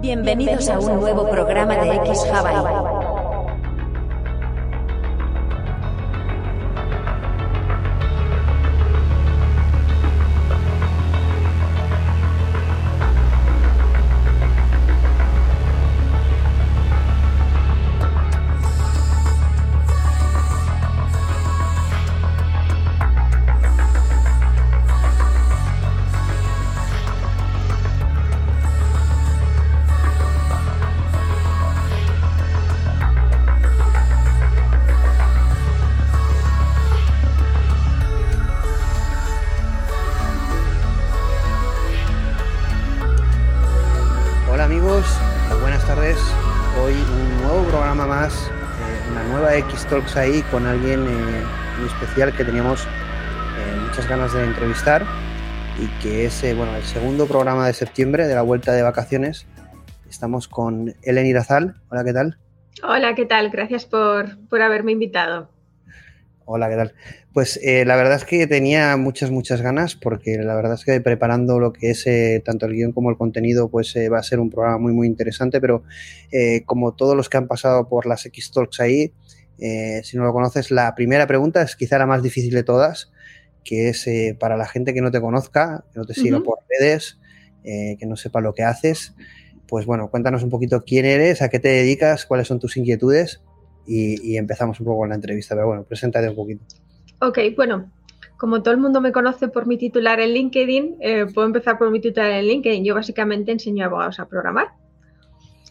Bienvenidos a un nuevo programa de X Hawaii. Talks ahí con alguien eh, muy especial que teníamos eh, muchas ganas de entrevistar y que es eh, bueno el segundo programa de septiembre de la vuelta de vacaciones. Estamos con Ellen Irazal. Hola, ¿qué tal? Hola, ¿qué tal? Gracias por, por haberme invitado. Hola, ¿qué tal? Pues eh, la verdad es que tenía muchas, muchas ganas porque la verdad es que preparando lo que es eh, tanto el guion como el contenido, pues eh, va a ser un programa muy, muy interesante, pero eh, como todos los que han pasado por las X Talks ahí, eh, si no lo conoces, la primera pregunta es quizá la más difícil de todas, que es eh, para la gente que no te conozca, que no te siga por redes, eh, que no sepa lo que haces, pues bueno, cuéntanos un poquito quién eres, a qué te dedicas, cuáles son tus inquietudes y, y empezamos un poco con la entrevista, pero bueno, preséntate un poquito. Ok, bueno, como todo el mundo me conoce por mi titular en LinkedIn, eh, puedo empezar por mi titular en LinkedIn. Yo básicamente enseño a abogados a programar.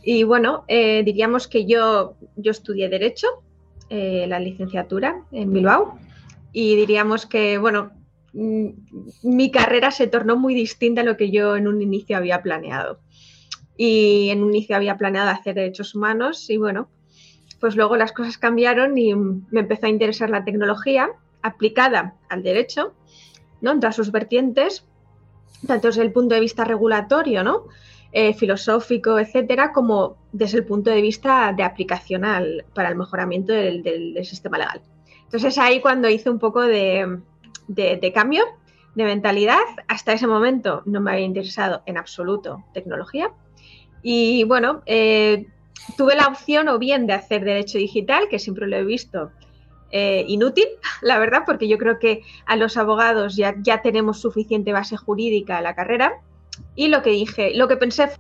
Y bueno, eh, diríamos que yo, yo estudié Derecho, eh, la licenciatura en Bilbao, y diríamos que, bueno, mm, mi carrera se tornó muy distinta a lo que yo en un inicio había planeado. Y en un inicio había planeado hacer derechos humanos y bueno, pues luego las cosas cambiaron y me empezó a interesar la tecnología aplicada al derecho, ¿no? En todas sus vertientes, tanto desde el punto de vista regulatorio, ¿no? Eh, filosófico, etcétera, como desde el punto de vista de aplicación al, para el mejoramiento del, del- del sistema legal. Entonces ahí cuando hice un poco de, de- de cambio de mentalidad, hasta ese momento no me había interesado en absoluto tecnología. Y bueno, eh, tuve la opción o bien de hacer derecho digital, que siempre lo he visto eh, inútil, la verdad, porque yo creo que a los abogados ya, ya tenemos suficiente base jurídica en la carrera. Y lo que dije, lo que pensé, fue,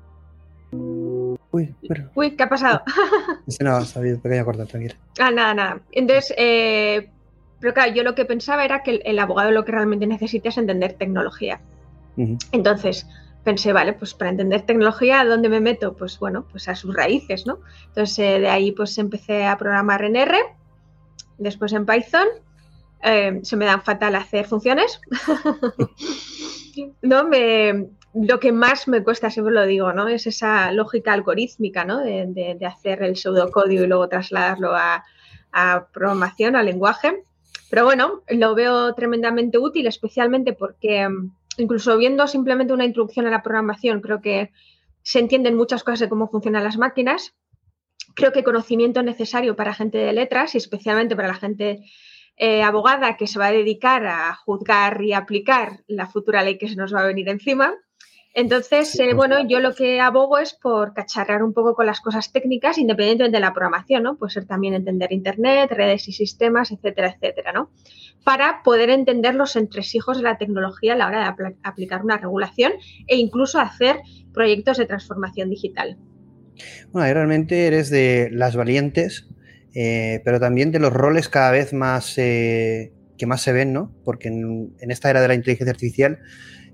Uy, pero uy, ¿qué ha pasado? ese no, ha habido un pequeño corte, tranquila. Ah, nada, nada. Entonces, eh, pero claro, yo lo que pensaba era que el, el abogado lo que realmente necesita es entender tecnología. Entonces pensé, vale, pues para entender tecnología, ¿a dónde me meto? Pues bueno, pues a sus raíces, ¿no? Entonces eh, de ahí pues empecé a programar en R, después en Python. Eh, se me dan fatal hacer funciones. no, me, lo que más me cuesta, siempre lo digo, ¿no? Es esa lógica algorítmica, ¿no? De, de- de hacer el pseudocódigo y luego trasladarlo a, a programación, al lenguaje. Pero bueno, lo veo tremendamente útil, especialmente porque mm, incluso viendo simplemente una introducción a la programación, creo que se entienden muchas cosas de cómo funcionan las máquinas. Creo que conocimiento necesario para gente de letras y especialmente para la gente eh, abogada que se va a dedicar a juzgar y aplicar la futura ley que se nos va a venir encima. Entonces, Sí, eh, pues. bueno, yo lo que abogo es por cacharrear un poco con las cosas técnicas, independientemente de la programación, ¿no? Puede ser también entender Internet, redes y sistemas, etcétera, etcétera, ¿no? Para poder entender los entresijos de la tecnología a la hora de apl- aplicar una regulación e incluso hacer proyectos de transformación digital. Bueno, ahí realmente eres de las valientes, eh, pero también de los roles cada vez más eh, que más se ven, ¿no? Porque en, en esta era de la inteligencia artificial,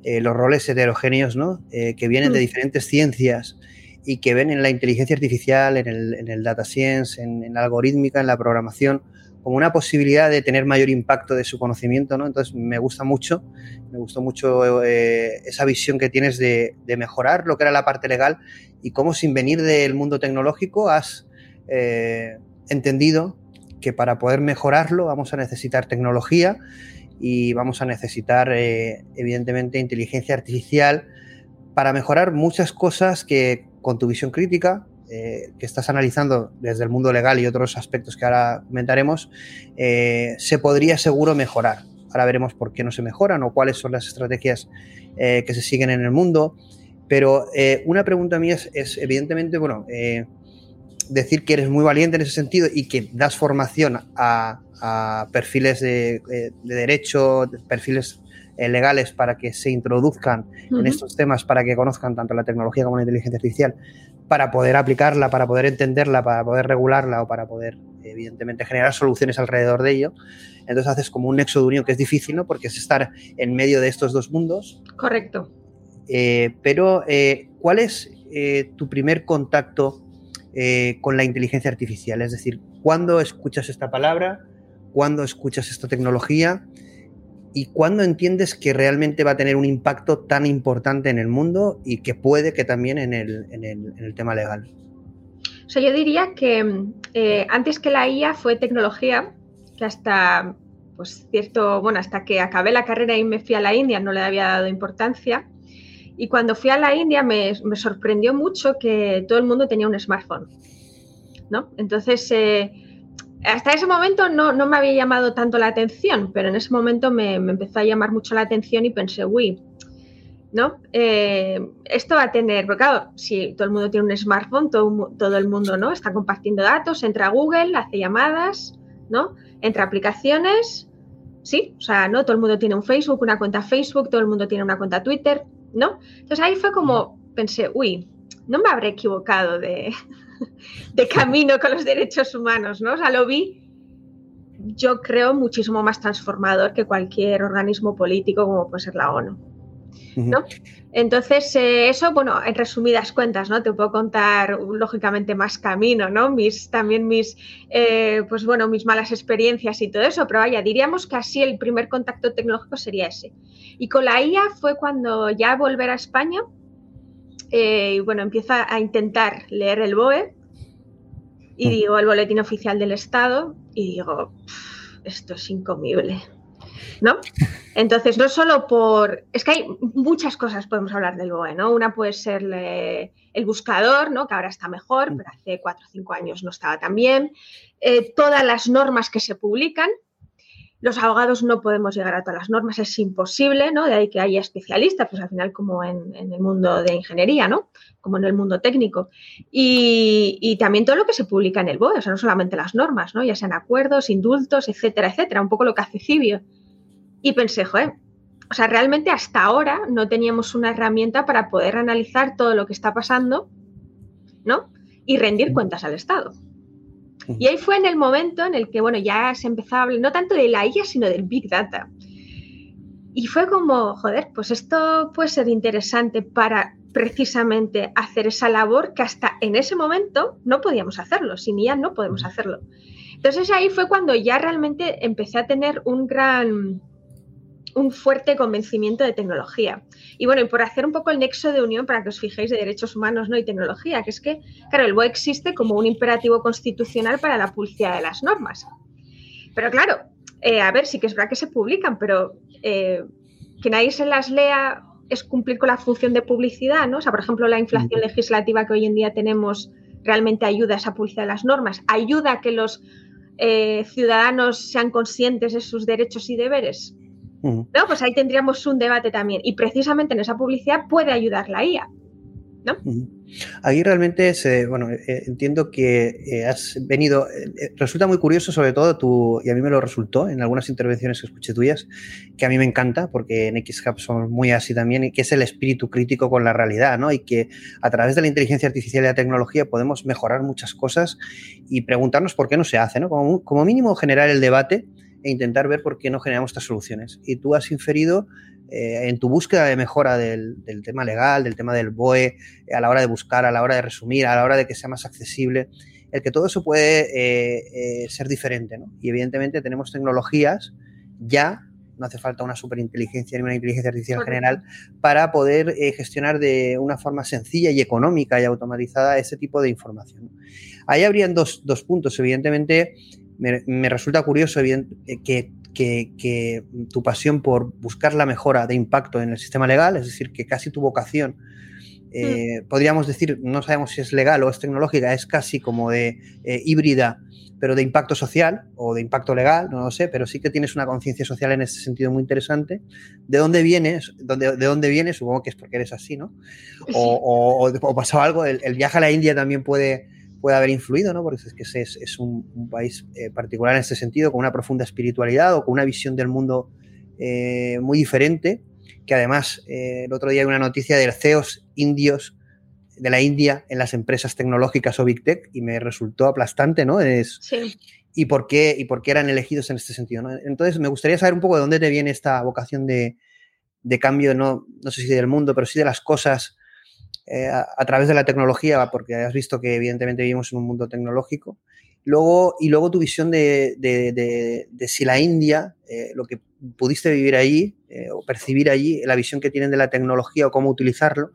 eh, los roles heterogéneos, ¿no? Eh, que vienen de Mm. diferentes ciencias y que ven en la inteligencia artificial, en el, en el data science, en, en la algorítmica, en la programación, como una posibilidad de tener mayor impacto de su conocimiento, ¿no? Entonces me gusta mucho, me gustó mucho eh, esa visión que tienes de, de mejorar lo que era la parte legal y cómo sin venir del mundo tecnológico has eh, entendido que para poder mejorarlo vamos a necesitar tecnología y vamos a necesitar eh, evidentemente inteligencia artificial para mejorar muchas cosas que con tu visión crítica eh, que estás analizando desde el mundo legal y otros aspectos que ahora comentaremos, eh, se podría seguro mejorar. Ahora veremos por qué no se mejoran o cuáles son las estrategias que se siguen en el mundo Pero una pregunta mía es, evidentemente, bueno, decir que eres muy valiente en ese sentido y que das formación a, perfiles de, eh, de, derecho, perfiles legales para que se introduzcan en estos temas, para que conozcan tanto la tecnología como la inteligencia artificial, para poder aplicarla, para poder entenderla, para poder regularla o para poder, evidentemente, generar soluciones alrededor de ello. Entonces haces como un nexo de unión que es difícil, ¿no? Porque es estar en medio de estos dos mundos. Correcto. Eh, pero, eh, ¿cuál es eh, tu primer contacto con la inteligencia artificial? Es decir, ¿cuándo escuchas esta palabra? ¿Cuándo escuchas esta tecnología? ¿Y cuándo entiendes que realmente va a tener un impacto tan importante en el mundo y que puede que también en el, tema legal? O sea, yo diría que antes que la IA fue tecnología, que hasta pues cierto, bueno, hasta que acabé la carrera y me fui a la India no le había dado importancia. Y cuando fui a la India me, sorprendió mucho que todo el mundo tenía un smartphone. ¿no? Entonces, eh, hasta ese momento no, me había llamado tanto la atención, pero en ese momento me, empezó a llamar mucho la atención y pensé, uy, ¿no? Eh, esto va a tener, porque claro, si todo el mundo tiene un smartphone, todo, todo, el mundo ¿no? está compartiendo datos, entra a Google, hace llamadas, ¿no? Entra aplicaciones, sí, o sea, ¿no? Todo el mundo tiene un Facebook, una cuenta Facebook, todo el mundo tiene una cuenta Twitter, ¿no? Entonces ahí fue como, pensé, uy, no me habré equivocado de, de camino con los derechos humanos, ¿no? O sea, lo vi, yo creo, muchísimo más transformador que cualquier organismo político como puede ser la ONU, ¿no? Entonces, eh, eso, bueno, en resumidas cuentas, ¿no? Te puedo contar, lógicamente, más camino, ¿no? Mis, también mis, eh, pues bueno, mis malas experiencias y todo eso, pero vaya, diríamos que así el primer contacto tecnológico sería ese. Y con la IA fue cuando ya volver a España, eh, y bueno, empiezo a intentar leer el BOE y mm. digo, el Boletín Oficial del Estado, y digo, esto es incomible. ¿no? Entonces, no solo por. Es que hay muchas cosas podemos hablar del BOE, ¿no? Una puede ser el buscador, ¿no? Que ahora está mejor, mm. pero hace cuatro o cinco años no estaba tan bien. Eh, todas las normas que se publican. Los abogados no podemos llegar a todas las normas, es imposible, ¿no? De ahí que haya especialistas, pues al final como en, el mundo de ingeniería, ¿no? Como en el mundo técnico. Y, y, también todo lo que se publica en el BOE, o sea, no solamente las normas, ¿no? Ya sean acuerdos, indultos, etcétera, etcétera, un poco lo que hace Cibio. Y pensé, joder, o sea, realmente hasta ahora no teníamos una herramienta para poder analizar todo lo que está pasando, ¿no? Y rendir cuentas al Estado. Y ahí fue en el momento en el que, bueno, ya se empezaba a hablar no tanto de la IA, sino del Big Data. Y fue como, joder, pues esto puede ser interesante para precisamente hacer esa labor que hasta en ese momento no podíamos hacerlo, sin IA no podemos hacerlo. Entonces ahí fue cuando ya realmente empecé a tener un gran, un fuerte convencimiento de tecnología. Y bueno, y por hacer un poco el nexo de unión para que os fijéis de derechos humanos ¿no? y tecnología, que es que, claro, el BOE existe como un imperativo constitucional para la publicidad de las normas. Pero claro, eh, a ver, sí que es verdad que se publican, pero eh, que nadie se las lea es cumplir con la función de publicidad, ¿no? O sea, por ejemplo, la inflación legislativa que hoy en día tenemos realmente ayuda a esa publicidad de las normas, ayuda a que los eh, ciudadanos sean conscientes de sus derechos y deberes. ¿No? Pues ahí tendríamos un debate también. Y precisamente en esa publicidad puede ayudar la IA. ¿no? Ahí realmente bueno, eh, entiendo que eh, has venido, eh, resulta muy curioso sobre todo tú, y a mí me lo resultó en algunas intervenciones que escuché tuyas, que a mí me encanta, porque en XHub somos muy así también, y que es el espíritu crítico con la realidad, ¿no? Y que a través de la inteligencia artificial y la tecnología podemos mejorar muchas cosas y preguntarnos por qué no se hace, ¿no? Como, como mínimo generar el debate e intentar ver por qué no generamos estas soluciones. Y tú has inferido eh, en tu búsqueda de mejora del, tema legal, del tema del BOE, a la hora de buscar, a la hora de resumir, a la hora de que sea más accesible, el que todo eso puede eh, eh, ser diferente. Y evidentemente tenemos tecnologías ya no hace falta una superinteligencia ni una inteligencia artificial general para poder gestionar de una forma sencilla y económica y automatizada ese tipo de información. Ahí habrían dos, dos puntos. Evidentemente, me, resulta curioso eh, que, tu pasión por buscar la mejora de impacto en el sistema legal, es decir, que casi tu vocación eh, podríamos decir, no sabemos si es legal o es tecnológica, es casi como de eh, híbrida, pero de impacto social o de impacto legal, no lo sé, pero sí que tienes una conciencia social en ese sentido muy interesante. ¿De dónde vienes? ¿De, de dónde vienes? Supongo que es porque eres así, ¿no? O, o, pasó algo, el, viaje a la India también puede, puede haber influido, ¿no? Porque es que es, es un, país eh, particular en este sentido, con una profunda espiritualidad o con una visión del mundo muy diferente que además eh, el otro día hay una noticia de CEOs indios de la India en las empresas tecnológicas o Big Tech y me resultó aplastante, ¿no? Es, sí. ¿Y por, qué, ¿Y por qué eran elegidos en este sentido? Entonces, me gustaría saber un poco de dónde te viene esta vocación de, de cambio, no, no sé si del mundo, pero sí de las cosas eh, a, través de la tecnología, porque has visto que evidentemente vivimos en un mundo tecnológico. Luego, y luego tu visión de, de, de, si la India, eh, lo que pudiste vivir allí eh, o percibir allí, la visión que tienen de la tecnología o cómo utilizarlo.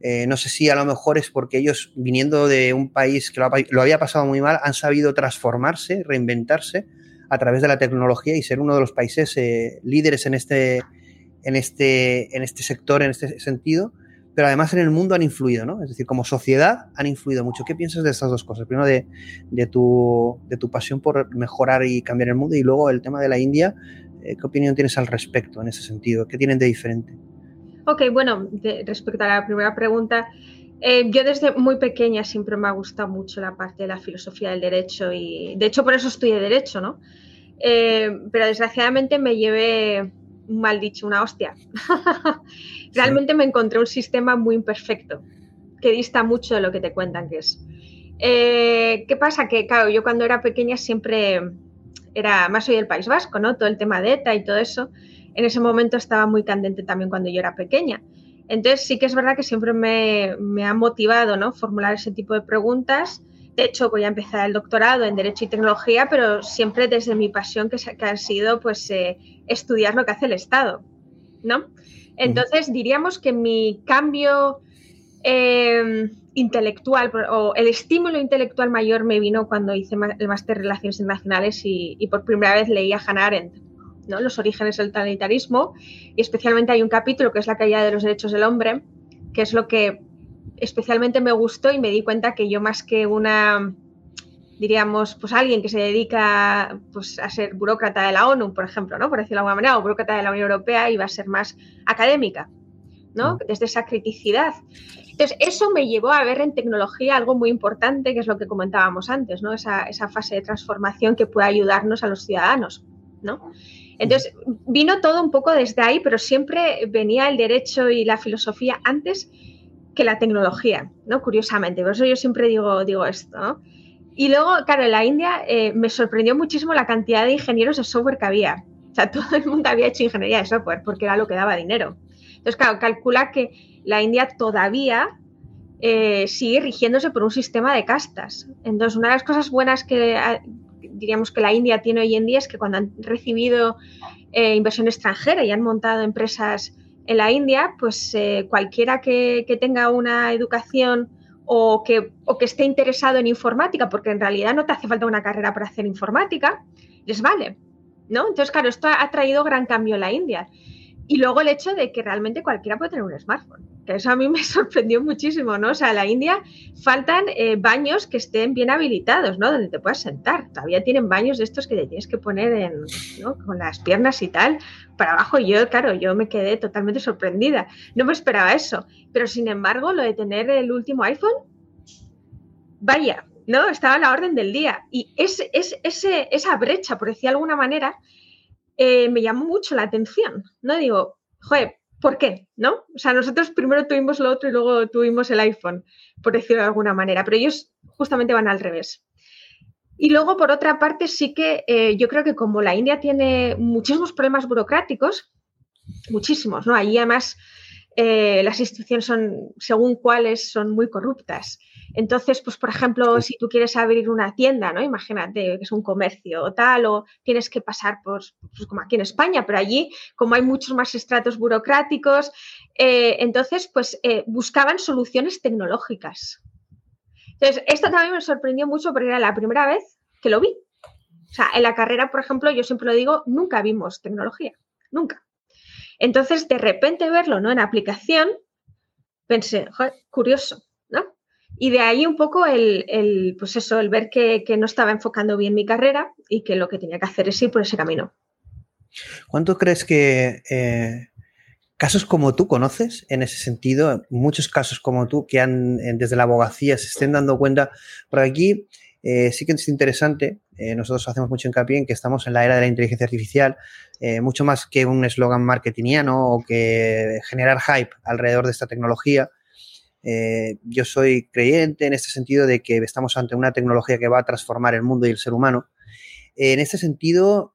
Eh, no sé si a lo mejor es porque ellos, viniendo de un país que lo, había pasado muy mal, han sabido transformarse, reinventarse a través de la tecnología y ser uno de los países líderes en este, en, este, en este sector, en este sentido pero además en el mundo han influido, ¿no? Es decir, como sociedad han influido mucho. ¿Qué piensas de estas dos cosas? Primero de, de, tu, de tu pasión por mejorar y cambiar el mundo y luego el tema de la India. Eh, ¿Qué opinión tienes al respecto en ese sentido? ¿Qué tienen de diferente? Ok, bueno, respecto a la primera pregunta, eh, yo desde muy pequeña siempre me ha gustado mucho la parte de la filosofía del derecho y de hecho por eso estudié derecho, ¿no? Eh, pero desgraciadamente me llevé mal dicho, una hostia. Realmente me encontré un sistema muy imperfecto, que dista mucho de lo que te cuentan que es. Eh, ¿Qué pasa? Que, claro, yo cuando era pequeña siempre era, más soy del País Vasco, ¿no? Todo el tema de ETA y todo eso. En ese momento estaba muy candente también cuando yo era pequeña. Entonces sí que es verdad que siempre me, me ha motivado, ¿no? Formular ese tipo de preguntas de hecho, voy a empezar el doctorado en Derecho y Tecnología, pero siempre desde mi pasión, que, ha sido pues, eh, estudiar lo que hace el Estado. ¿no? Entonces, diríamos que mi cambio em, intelectual o el estímulo intelectual mayor me vino cuando hice el máster de Relaciones Internacionales y, por primera vez leí a Hannah Arendt, ¿no? Los orígenes del totalitarismo, y especialmente hay un capítulo que es la caída de los derechos del hombre, que es lo que especialmente me gustó y me di cuenta que yo más que una, diríamos, pues alguien que se dedica pues, a ser burócrata de la ONU, por ejemplo, ¿no? Por decirlo de alguna manera, o burócrata de la Unión Europea, iba a ser más académica, ¿no? Mm. Desde esa criticidad. Entonces, eso me llevó a ver en tecnología algo muy importante, que es lo que comentábamos antes, ¿no? Esa, esa fase de transformación que puede ayudarnos a los ciudadanos, ¿no? Entonces, vino todo un poco desde ahí, pero siempre venía el derecho y la filosofía antes que la tecnología, ¿no? Curiosamente, por eso yo siempre digo, digo esto, ¿no? Y luego, claro, en la India eh, me sorprendió muchísimo la cantidad de ingenieros de software que había. O sea, todo el mundo había hecho ingeniería de software porque era lo que daba dinero. Entonces, claro, calcula que la India todavía eh, sigue rigiéndose por un sistema de castas. Entonces, una de las cosas buenas que ah, diríamos que la India tiene hoy en día es que cuando han recibido eh, inversión extranjera y han montado empresas en la India, pues eh, cualquiera que, tenga una educación o que, que esté interesado en informática, porque en realidad no te hace falta una carrera para hacer informática, les vale. ¿no? Entonces, claro, esto ha traído gran cambio en la India. Y luego el hecho de que realmente cualquiera puede tener un smartphone, que eso a mí me sorprendió muchísimo, ¿no? O sea, en la India faltan eh, baños que estén bien habilitados, ¿no? Donde te puedas sentar. Todavía tienen baños de estos que te tienes que poner en, ¿no? con las piernas y tal para abajo. Y yo, claro, yo me quedé totalmente sorprendida. No me esperaba eso. Pero sin embargo, lo de tener el último iPhone, vaya, ¿no? Estaba a la orden del día. Y es, es, ese, esa brecha, por decir de alguna manera, eh, me llamó mucho la atención, ¿no? Digo, joder, ¿por qué? ¿No? O sea, nosotros primero tuvimos lo otro y luego tuvimos el iPhone, por decirlo de alguna manera, pero ellos justamente van al revés. Y luego, por otra parte, sí que eh, yo creo que como la India tiene muchísimos problemas burocráticos, muchísimos, ¿no? Allí además eh, las instituciones son, según cuáles, son muy corruptas. Entonces, pues, por ejemplo, si tú quieres abrir una tienda, ¿no? Imagínate que es un comercio o tal, o tienes que pasar por, pues, como aquí en España, pero allí, como hay muchos más estratos burocráticos, eh, entonces, pues, eh, buscaban soluciones tecnológicas. Entonces, esto también me sorprendió mucho porque era la primera vez que lo vi. O sea, en la carrera, por ejemplo, yo siempre lo digo, nunca vimos tecnología, nunca. Entonces, de repente verlo, ¿no? En aplicación, pensé, curioso, ¿no? Y de ahí un poco el, pues eso, el ver que, no estaba enfocando bien mi carrera y que lo que tenía que hacer es ir por ese camino. ¿Cuánto crees que eh, casos como tú conoces en ese sentido? Muchos casos como tú que han desde la abogacía se estén dando cuenta. Por aquí eh, sí que es interesante, eh, nosotros hacemos mucho hincapié en que estamos en la era de la inteligencia artificial, eh, mucho más que un eslogan marketingiano o que generar hype alrededor de esta tecnología. Yo soy creyente en este sentido de que estamos ante una tecnología que va a transformar el mundo y el ser humano. en este sentido,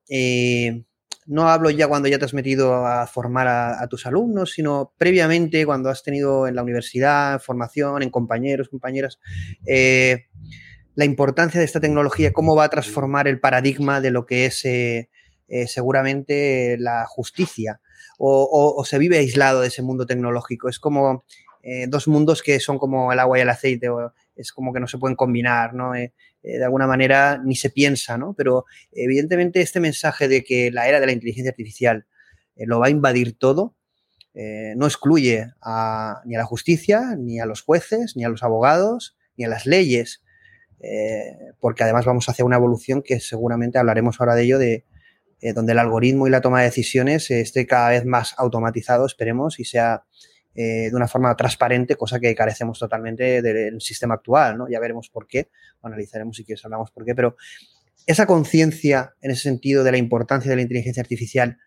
no hablo ya cuando ya te has metido a formar a, tus alumnos, sino previamente cuando has tenido en la universidad formación, en compañeros, compañeras la importancia de esta tecnología, cómo va a transformar el paradigma de lo que es eh, eh, seguramente la justicia, o, se vive aislado de ese mundo tecnológico. Es como eh, dos mundos que son como el agua y el aceite, es como que no se pueden combinar, ¿no? de alguna manera ni se piensa, ¿no? Pero evidentemente este mensaje de que la era de la inteligencia artificial lo va a invadir todo, no excluye ni a la justicia, ni a los jueces, ni a los abogados, ni a las leyes. Eh, porque además vamos hacia una evolución que seguramente hablaremos ahora de ello, de eh, donde el algoritmo y la toma de decisiones esté cada vez más automatizado, esperemos, y sea eh, de una forma transparente, cosa que carecemos totalmente del sistema actual, ¿no? Ya veremos por qué, analizaremos si quieres hablamos por qué, pero esa conciencia en ese sentido de la importancia de la inteligencia artificial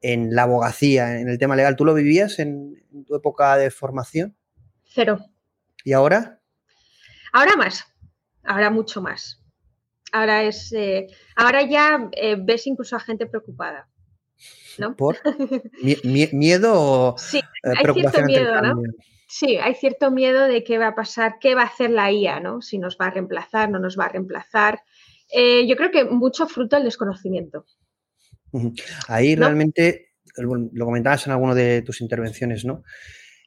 en la abogacía, en el tema legal, ¿tú lo vivías en tu época de formación? Cero. ¿Y ahora? Ahora más ahora mucho más. Ahora es, eh, ahora ya eh, ves incluso a gente preocupada. ¿No? ¿Por? ¿Miedo o sí, eh, hay cierto miedo, ¿no? Sí, hay cierto miedo de qué va a pasar, qué va a hacer la IA, ¿no? Si nos va a reemplazar, no nos va a reemplazar. yo creo que mucho fruto del desconocimiento. Ahí realmente, lo comentabas en alguna de tus intervenciones, ¿no?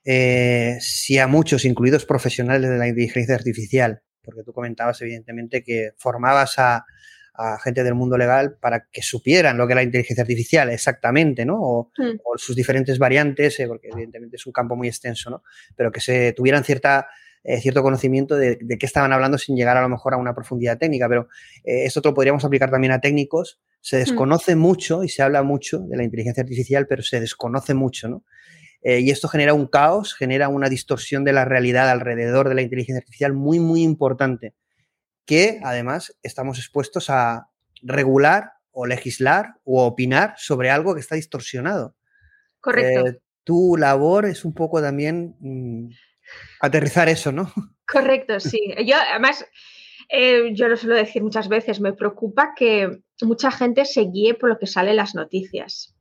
si a muchos, incluidos profesionales de la inteligencia artificial, porque tú comentabas evidentemente que formabas a, gente del mundo legal para que supieran lo que es la inteligencia artificial exactamente, ¿no? O, hmm. sus diferentes variantes, eh, porque evidentemente es un campo muy extenso, ¿no? Pero que se tuvieran cierta, eh, cierto conocimiento de, qué estaban hablando sin llegar a lo mejor a una profundidad técnica. Pero eh, esto lo podríamos aplicar también a técnicos. Se hmm. desconoce mucho y se habla mucho de la inteligencia artificial, pero se desconoce mucho, ¿no? Eh, y esto genera un caos, genera una distorsión de la realidad alrededor de la inteligencia artificial muy, muy importante, que además estamos expuestos a regular o legislar o opinar sobre algo que está distorsionado. Correcto. Eh, tu labor es un poco también mm, aterrizar eso, ¿no? Correcto, sí. Yo además, eh, yo lo suelo decir muchas veces, me preocupa que mucha gente se guíe por lo que sale en las noticias.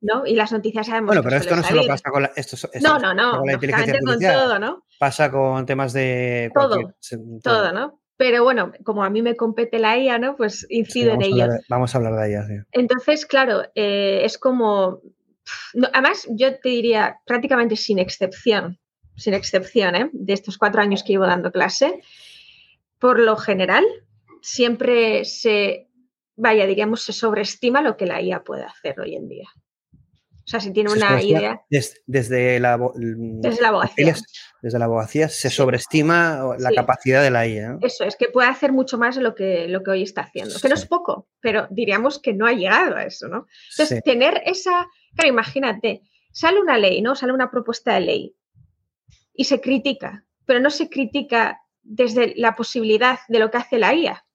¿No? Y las noticias sabemos Bueno, pero esto no solo pasa con la, esto, no, no, no, con la inteligencia artificial. Con todo, ¿no? Pasa con temas de todo, todo, ¿no? Pero bueno, como a mí me compete la IA, ¿no? Pues incido en ello. vamos a hablar de ella, sí. Entonces, claro, eh, es como. además, yo te diría prácticamente sin excepción, sin excepción, ¿eh? De estos cuatro años que llevo dando clase, por lo general, siempre se. Vaya, diríamos, se sobreestima lo que la IA puede hacer hoy en día. O sea, si tiene una idea. Desde, la, desde la abogacía. Desde la abogacía se sobreestima la capacidad de la IA. Eso, es que puede hacer mucho más de lo que, lo que hoy está haciendo. Que no es poco, pero diríamos que no ha llegado a eso, ¿no? Entonces, tener esa. Claro, imagínate, sale una ley, ¿no? Sale una propuesta de ley y se critica, pero no se critica desde la posibilidad de lo que hace la IA.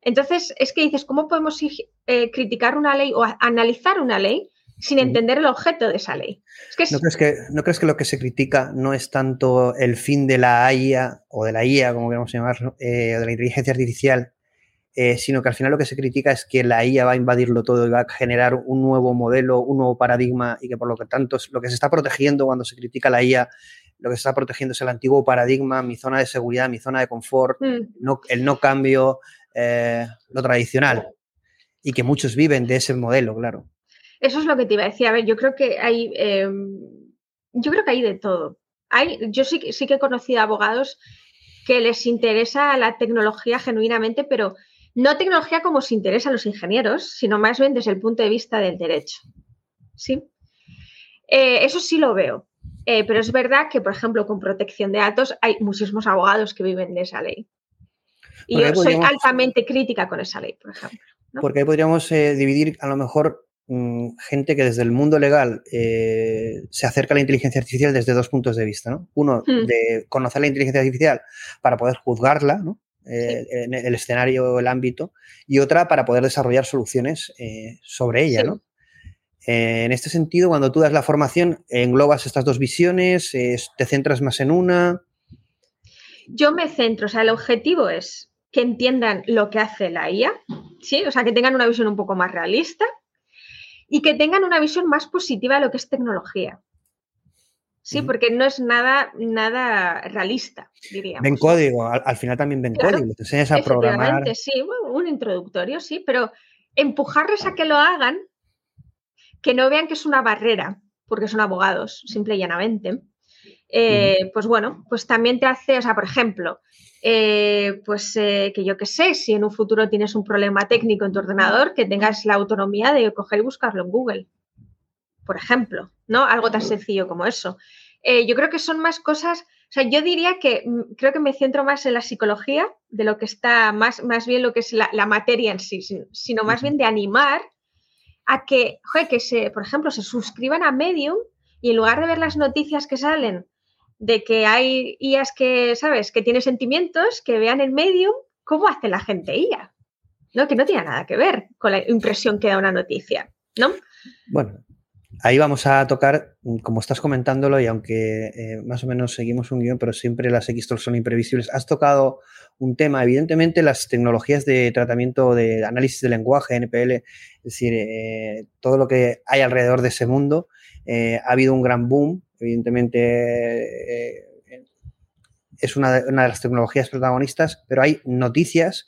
Entonces, es que dices, ¿cómo podemos eh, criticar una ley o analizar una ley sin entender el objeto de esa ley. ¿No, crees que, ¿No crees que lo que se critica no es tanto el fin de la IA o de la IA, como queremos llamarlo, eh, o de la inteligencia artificial, eh, sino que al final lo que se critica es que la IA va a invadirlo todo y va a generar un nuevo modelo, un nuevo paradigma y que por lo que tanto lo que se está protegiendo cuando se critica la IA, lo que se está protegiendo es el antiguo paradigma, mi zona de seguridad, mi zona de confort, mm. no, el no cambio, eh, lo tradicional. Y que muchos viven de ese modelo, claro. Eso es lo que te iba a decir. A ver, yo creo que hay, em, yo creo que hay de todo. Hay, yo sí, sí que he conocido abogados que les interesa la tecnología genuinamente, pero no tecnología como se interesan los ingenieros, sino más bien desde el punto de vista del derecho. ¿Sí? Eh, eso sí lo veo. Eh, pero es verdad que, por ejemplo, con protección de datos hay muchísimos abogados que viven de esa ley. Y yo soy altamente crítica con esa ley, por ejemplo. Porque ahí podríamos eh, dividir a lo mejor mm, gente que desde el mundo legal eh, se acerca a la inteligencia artificial desde dos puntos de vista. ¿no? Uno, hmm. de conocer la inteligencia artificial para poder juzgarla, ¿no? en el escenario o el ámbito, y otra para poder desarrollar soluciones sobre ella. ¿no? en este sentido, cuando tú das la formación, englobas estas dos visiones, te centras más en una. Yo me centro, o sea, el objetivo es que entiendan lo que hace la IA, ¿sí? O sea, que tengan una visión un poco más realista y que tengan una visión más positiva de lo que es tecnología. Sí, porque no es nada, nada realista, diríamos. Ven código, al, final también ven código, te enseñas a programar. Sí, un introductorio, sí, pero empujarles a que lo hagan que no vean que es una barrera, porque son abogados, simple y llanamente. Eh, pues bueno, pues también te hace, o sea, por ejemplo, eh, pues eh, que yo qué sé, si en un futuro tienes un problema técnico en tu ordenador, que tengas la autonomía de coger y buscarlo en Google, por ejemplo, ¿no? Algo tan sencillo como eso. yo creo que son más cosas, o sea, yo diría que mm, creo que me centro más en la psicología, de lo que está más, más bien lo que es la, la materia en sí, sino más bien de animar a que, que se, por ejemplo, se suscriban a Medium y en lugar de ver las noticias que salen de que hay IAs que, ¿sabes?, que tiene sentimientos, que vean en Medium cómo hace la gente IA. ¿No? Que no tiene nada que ver con la impresión que da una noticia, ¿no? Bueno, ahí vamos a tocar, como estás comentándolo, y aunque eh, más o menos seguimos un guion, pero siempre las X son imprevisibles, has tocado un tema. Evidentemente, las tecnologías de tratamiento de análisis de lenguaje, NPL, es decir, eh, todo lo que hay alrededor de ese mundo, eh, ha habido un gran boom. Evidentemente, eh, es una de, las tecnologías protagonistas, pero hay noticias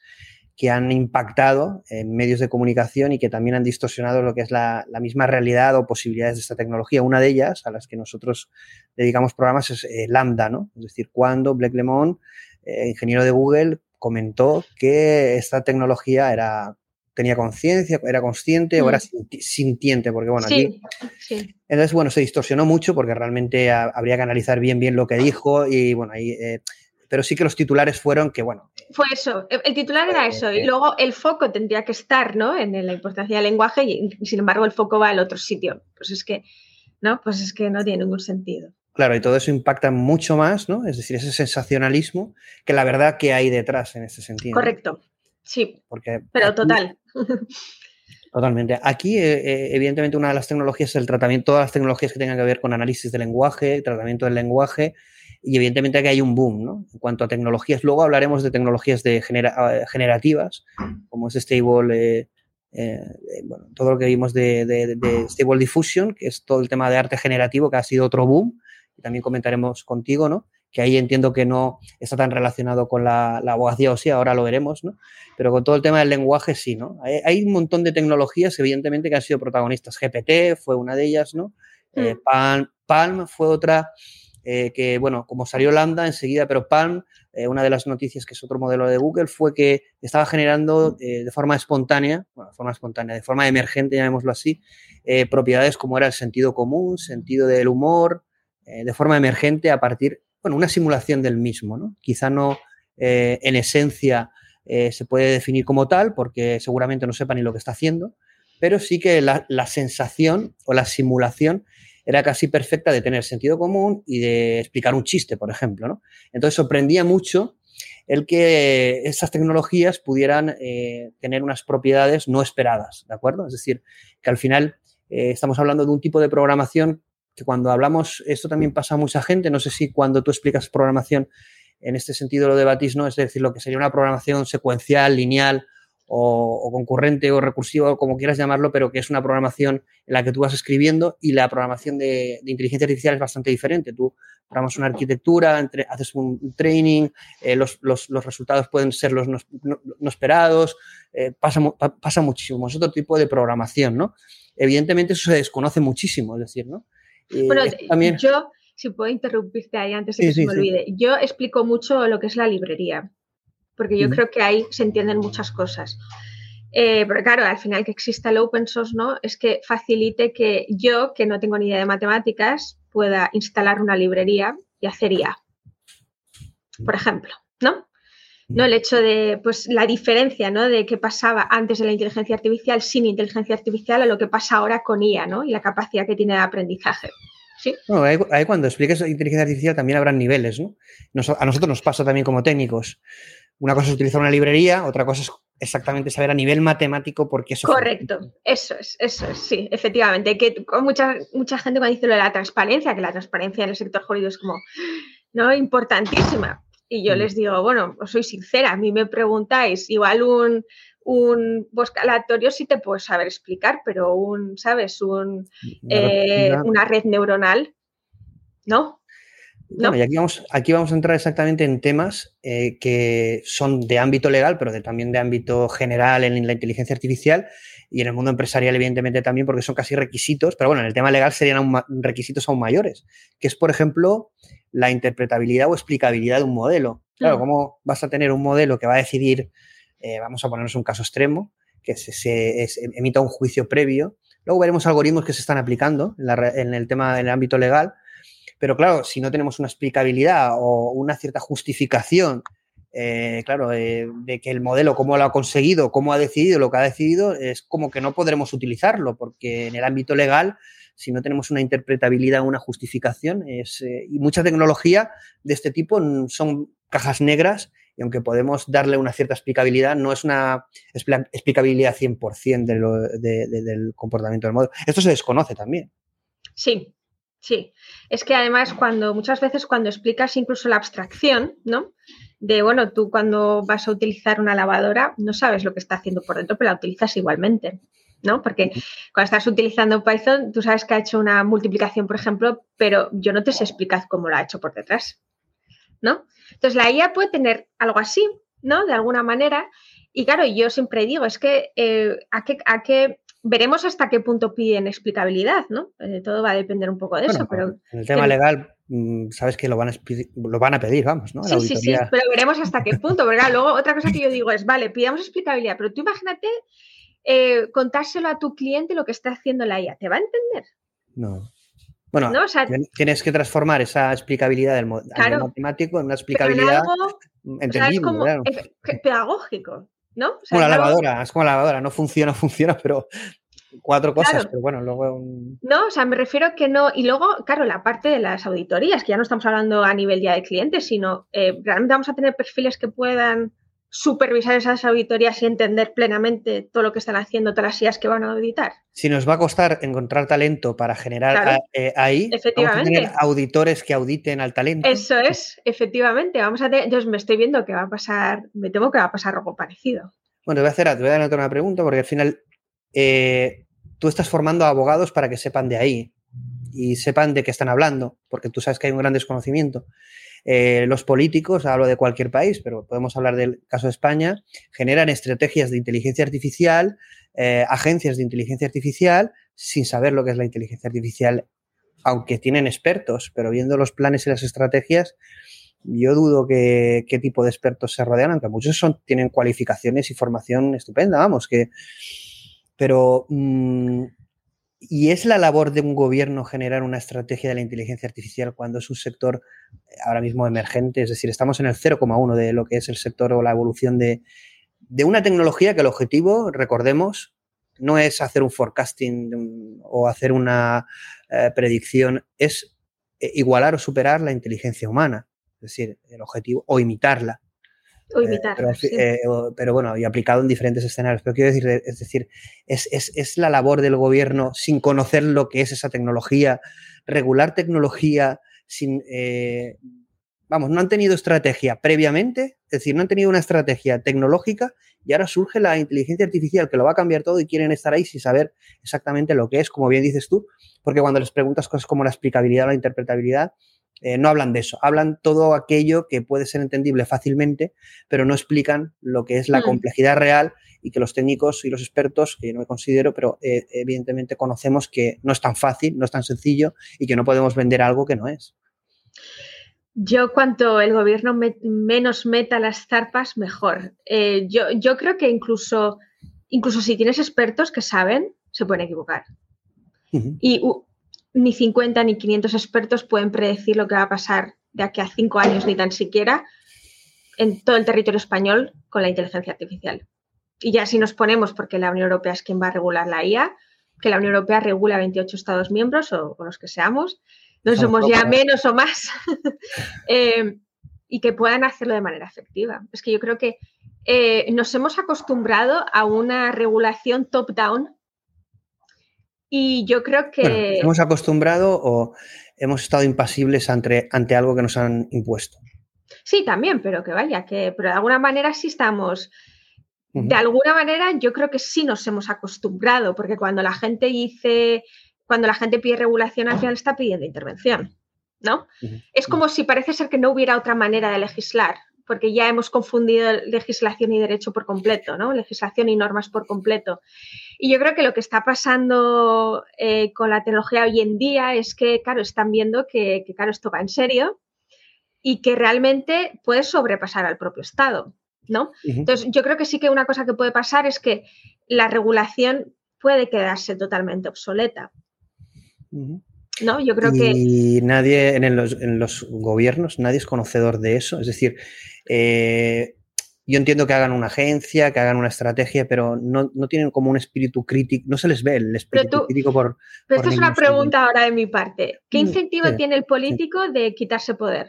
que han impactado en medios de comunicación y que también han distorsionado lo que es la, misma realidad o posibilidades de esta tecnología. Una de ellas, a las que nosotros dedicamos programas, es Lambda, ¿no? Es decir, cuando Black Lemon eh, ingeniero de Google, comentó que esta tecnología era tenía conciencia, era consciente o era mm. sintiente, porque bueno, aquí... Entonces, bueno, se distorsionó mucho porque realmente habría que analizar bien bien lo que dijo y bueno, ahí... Eh, pero sí que los titulares fueron que, bueno... Fue eso, el titular era eso, y eh, luego el foco tendría que estar, ¿no? En la importancia del lenguaje y, sin embargo, el foco va al otro sitio. Pues es que, ¿no? Pues es que no tiene ningún sentido. Claro, y todo eso impacta mucho más, ¿no? Es decir, ese sensacionalismo que la verdad que hay detrás en ese sentido. Correcto, sí. Porque pero total. Totalmente. Aquí, eh, eh, evidentemente, una de las tecnologías es el tratamiento, todas las tecnologías que tengan que ver con análisis de lenguaje, tratamiento del lenguaje, y evidentemente que hay un boom, ¿no? En cuanto a tecnologías. Luego hablaremos de tecnologías de eh, generativas, como es Stable, bueno, todo lo que vimos de, de, Stable Diffusion, que es todo el tema de arte generativo, que ha sido otro boom y también comentaremos contigo, ¿no? Que ahí entiendo que no está tan relacionado con la, abogacía o sí, ahora lo veremos, ¿no? Pero con todo el tema del lenguaje sí, ¿no? Hay, un montón de tecnologías, evidentemente, que han sido protagonistas. GPT fue una de ellas, ¿no? Eh, mm. Palm, fue otra. Eh, que, bueno, como salió Lambda enseguida, pero Palm, eh, una de las noticias que es otro modelo de Google, fue que estaba generando de forma espontánea, bueno, de forma espontánea, de forma emergente, llamémoslo así, propiedades como era el sentido común, sentido del humor, de forma emergente a partir, bueno, una simulación del mismo, ¿no? Quizá no eh, en esencia eh, se puede definir como tal, porque seguramente no sepa ni lo que está haciendo, pero sí que la, sensación o la simulación era casi perfecta de tener sentido común y de explicar un chiste, por ejemplo, ¿no? Entonces sorprendía mucho el que esas tecnologías pudieran tener unas propiedades no esperadas, ¿de acuerdo? Es decir, que al final estamos hablando de un tipo de programación que cuando hablamos, esto también pasa a mucha gente, no sé si cuando tú explicas programación en este sentido lo debatís, ¿no? Es decir, lo que sería una programación secuencial, lineal o, concurrente o recursiva, como quieras llamarlo, pero que es una programación en la que tú vas escribiendo y la programación de, inteligencia artificial es bastante diferente. Tú programas una arquitectura, haces un training, eh, los, resultados pueden ser los no, esperados, eh, pasa, pasa muchísimo. Es otro tipo de programación, ¿no? Evidentemente eso se desconoce muchísimo, es decir, ¿no? Bueno, yo, si puedo interrumpirte ahí antes de que se me olvide, yo explico mucho lo que es la librería, porque yo creo que ahí se entienden muchas cosas. Eh, pero claro, al final que exista el open source, ¿no? Es que facilite que yo, que no tengo ni idea de matemáticas, pueda instalar una librería y hacer IA. Por ejemplo, ¿no? ¿No? El hecho de, pues, la diferencia, ¿no? De qué pasaba antes de la inteligencia artificial sin inteligencia artificial a lo que pasa ahora con IA, ¿no? Y la capacidad que tiene de aprendizaje. ¿Sí? ahí, cuando expliques inteligencia artificial también habrán niveles, ¿no? a nosotros nos pasa también como técnicos. Una cosa es utilizar una librería, otra cosa es exactamente saber a nivel matemático por qué eso. Correcto, eso es, eso es, sí, efectivamente. Que mucha, mucha gente cuando dice lo de la transparencia, que la transparencia en el sector jurídico es como, ¿no? Importantísima. Y yo mm. les digo, bueno, os soy sincera, a mí me preguntáis, igual un, un aleatorio sí te puedo saber explicar, pero un, ¿sabes? Un, eh, una red neuronal, ¿no? Y aquí vamos, aquí vamos a entrar exactamente en temas eh, que son de ámbito legal, pero de, también de ámbito general en la inteligencia artificial y en el mundo empresarial, evidentemente, también, porque son casi requisitos, pero bueno, en el tema legal serían requisitos aún mayores, que es, por ejemplo, la interpretabilidad o explicabilidad de un modelo. Claro, ¿cómo vas a tener un modelo que va a decidir, eh, vamos a ponernos un caso extremo, que se, emita un juicio previo? Luego veremos algoritmos que se están aplicando en, en el tema, en el ámbito legal, pero claro, si no tenemos una explicabilidad o una cierta justificación, eh, claro, eh, de que el modelo, cómo lo ha conseguido, cómo ha decidido lo que ha decidido, es como que no podremos utilizarlo, porque en el ámbito legal, si no tenemos una interpretabilidad, una justificación, es, eh, y mucha tecnología de este tipo son cajas negras y aunque podemos darle una cierta explicabilidad, no es una explicabilidad 100% del comportamiento del modelo. Esto se desconoce también. Sí, Sí, es que además cuando muchas veces cuando explicas incluso la abstracción, ¿no? De, bueno, tú cuando vas a utilizar una lavadora no sabes lo que está haciendo por dentro, pero la utilizas igualmente, ¿no? Porque cuando estás utilizando Python, tú sabes que ha hecho una multiplicación, por ejemplo, pero yo no te sé explicar cómo lo ha hecho por detrás, ¿no? Entonces la IA puede tener algo así, ¿no? De alguna manera. Y claro, yo siempre digo, es que eh, ¿a, qué, ¿a qué veremos hasta qué punto piden explicabilidad, ¿no? Eh, todo va a depender un poco de eso, pero... En el tema legal, mm, sabes que lo van, a lo van a pedir, vamos, ¿no? Sí, sí, sí, pero veremos hasta qué punto, ¿verdad? Luego, otra cosa que yo digo es, vale, pidamos explicabilidad, pero tú imagínate eh, contárselo a tu cliente lo que está haciendo la IA, ¿te va a entender? No. Bueno, tienes que transformar esa explicabilidad del matemático en una explicabilidad entendible, pedagógico. ¿No? como la lavadora, es como la lavadora, no funciona, funciona, pero cuatro cosas, pero bueno, luego... No, o sea, me refiero que no, y luego, claro, la parte de las auditorías, que ya no estamos hablando a nivel ya de clientes, sino eh, realmente vamos a tener perfiles que puedan supervisar esas auditorías y entender plenamente todo lo que están haciendo todas las IAS que van a auditar. Si nos va a costar encontrar talento para generar eh, ahí, efectivamente. Vamos a tener auditores que auditen al talento. Eso es, efectivamente. Vamos a tener, entonces me estoy viendo que va a pasar, me temo que va a pasar algo parecido. Bueno, te voy a hacer, te voy a dar una pregunta porque al final eh, tú estás formando abogados para que sepan de ahí y sepan de qué están hablando, porque tú sabes que hay un gran desconocimiento. Eh, los políticos, hablo de cualquier país, pero podemos hablar del caso de España, generan estrategias de inteligencia artificial, eh, agencias de inteligencia artificial, sin saber lo que es la inteligencia artificial, aunque tienen expertos, pero viendo los planes y las estrategias, yo dudo que qué tipo de expertos se rodean, aunque muchos son, tienen cualificaciones y formación estupenda, vamos, que... Pero mm, y es la labor de un gobierno generar una estrategia de la inteligencia artificial cuando es un sector eh, ahora mismo emergente, es decir, estamos en el 0,1 de lo que es el sector o la evolución de, una tecnología que el objetivo, recordemos, no es hacer un forecasting o hacer una eh, predicción, es eh, igualar o superar la inteligencia humana, es decir, el objetivo, o imitarla. Eh, eh, pero, bueno, y aplicado en diferentes escenarios. Pero quiero decir, es decir, es, la labor del gobierno sin conocer lo que es esa tecnología, regular tecnología sin... Eh, vamos, no han tenido estrategia previamente, es decir, no han tenido una estrategia tecnológica y ahora surge la inteligencia artificial que lo va a cambiar todo y quieren estar ahí sin saber exactamente lo que es, como bien dices tú, porque cuando les preguntas cosas como la explicabilidad o la interpretabilidad, eh, no hablan de eso, hablan todo aquello que puede ser entendible fácilmente, pero no explican lo que es la mm. complejidad real y que los técnicos y los expertos, que yo no me considero, pero eh, evidentemente conocemos que no es tan fácil, no es tan sencillo y que no podemos vender algo que no es. Yo cuanto el gobierno menos meta las zarpas, mejor. Eh, yo, yo creo que incluso incluso si tienes expertos que saben, se pueden equivocar. Y ni 50 ni 500 expertos pueden predecir lo que va a pasar de aquí a cinco años, ni tan siquiera en todo el territorio español con la inteligencia artificial. Y ya si nos ponemos, porque la Unión Europea es quien va a regular la IA, que la Unión Europea regula 28 Estados miembros o, los que seamos, no somos ya menos o más, eh, y que puedan hacerlo de manera efectiva. Es que yo creo que eh, nos hemos acostumbrado a una regulación top-down y yo creo que... hemos acostumbrado o hemos estado impasibles ante, ante algo que nos han impuesto. Sí, también, pero que vaya, que pero de alguna manera sí estamos, de alguna manera yo creo que sí nos hemos acostumbrado, porque cuando la gente dice, cuando la gente pide regulación, al final está pidiendo intervención, ¿no? Es como si parece ser que no hubiera otra manera de legislar, porque ya hemos confundido legislación y derecho por completo, ¿no? Legislación y normas por completo. Y yo creo que lo que está pasando eh, con la tecnología hoy en día es que, claro, están viendo que, que, claro, esto va en serio y que realmente puede sobrepasar al propio Estado, ¿no? Entonces, yo creo que sí que una cosa que puede pasar es que la regulación puede quedarse totalmente obsoleta. ¿No? Yo creo que. Y nadie en los, gobiernos, nadie es conocedor de eso. Es decir, eh, yo entiendo que hagan una agencia, que hagan una estrategia, pero no, tienen como un espíritu crítico, no se les ve el espíritu crítico por. Pero esto es una pregunta ahora de mi parte. ¿Qué mm, incentivo tiene el político de quitarse poder?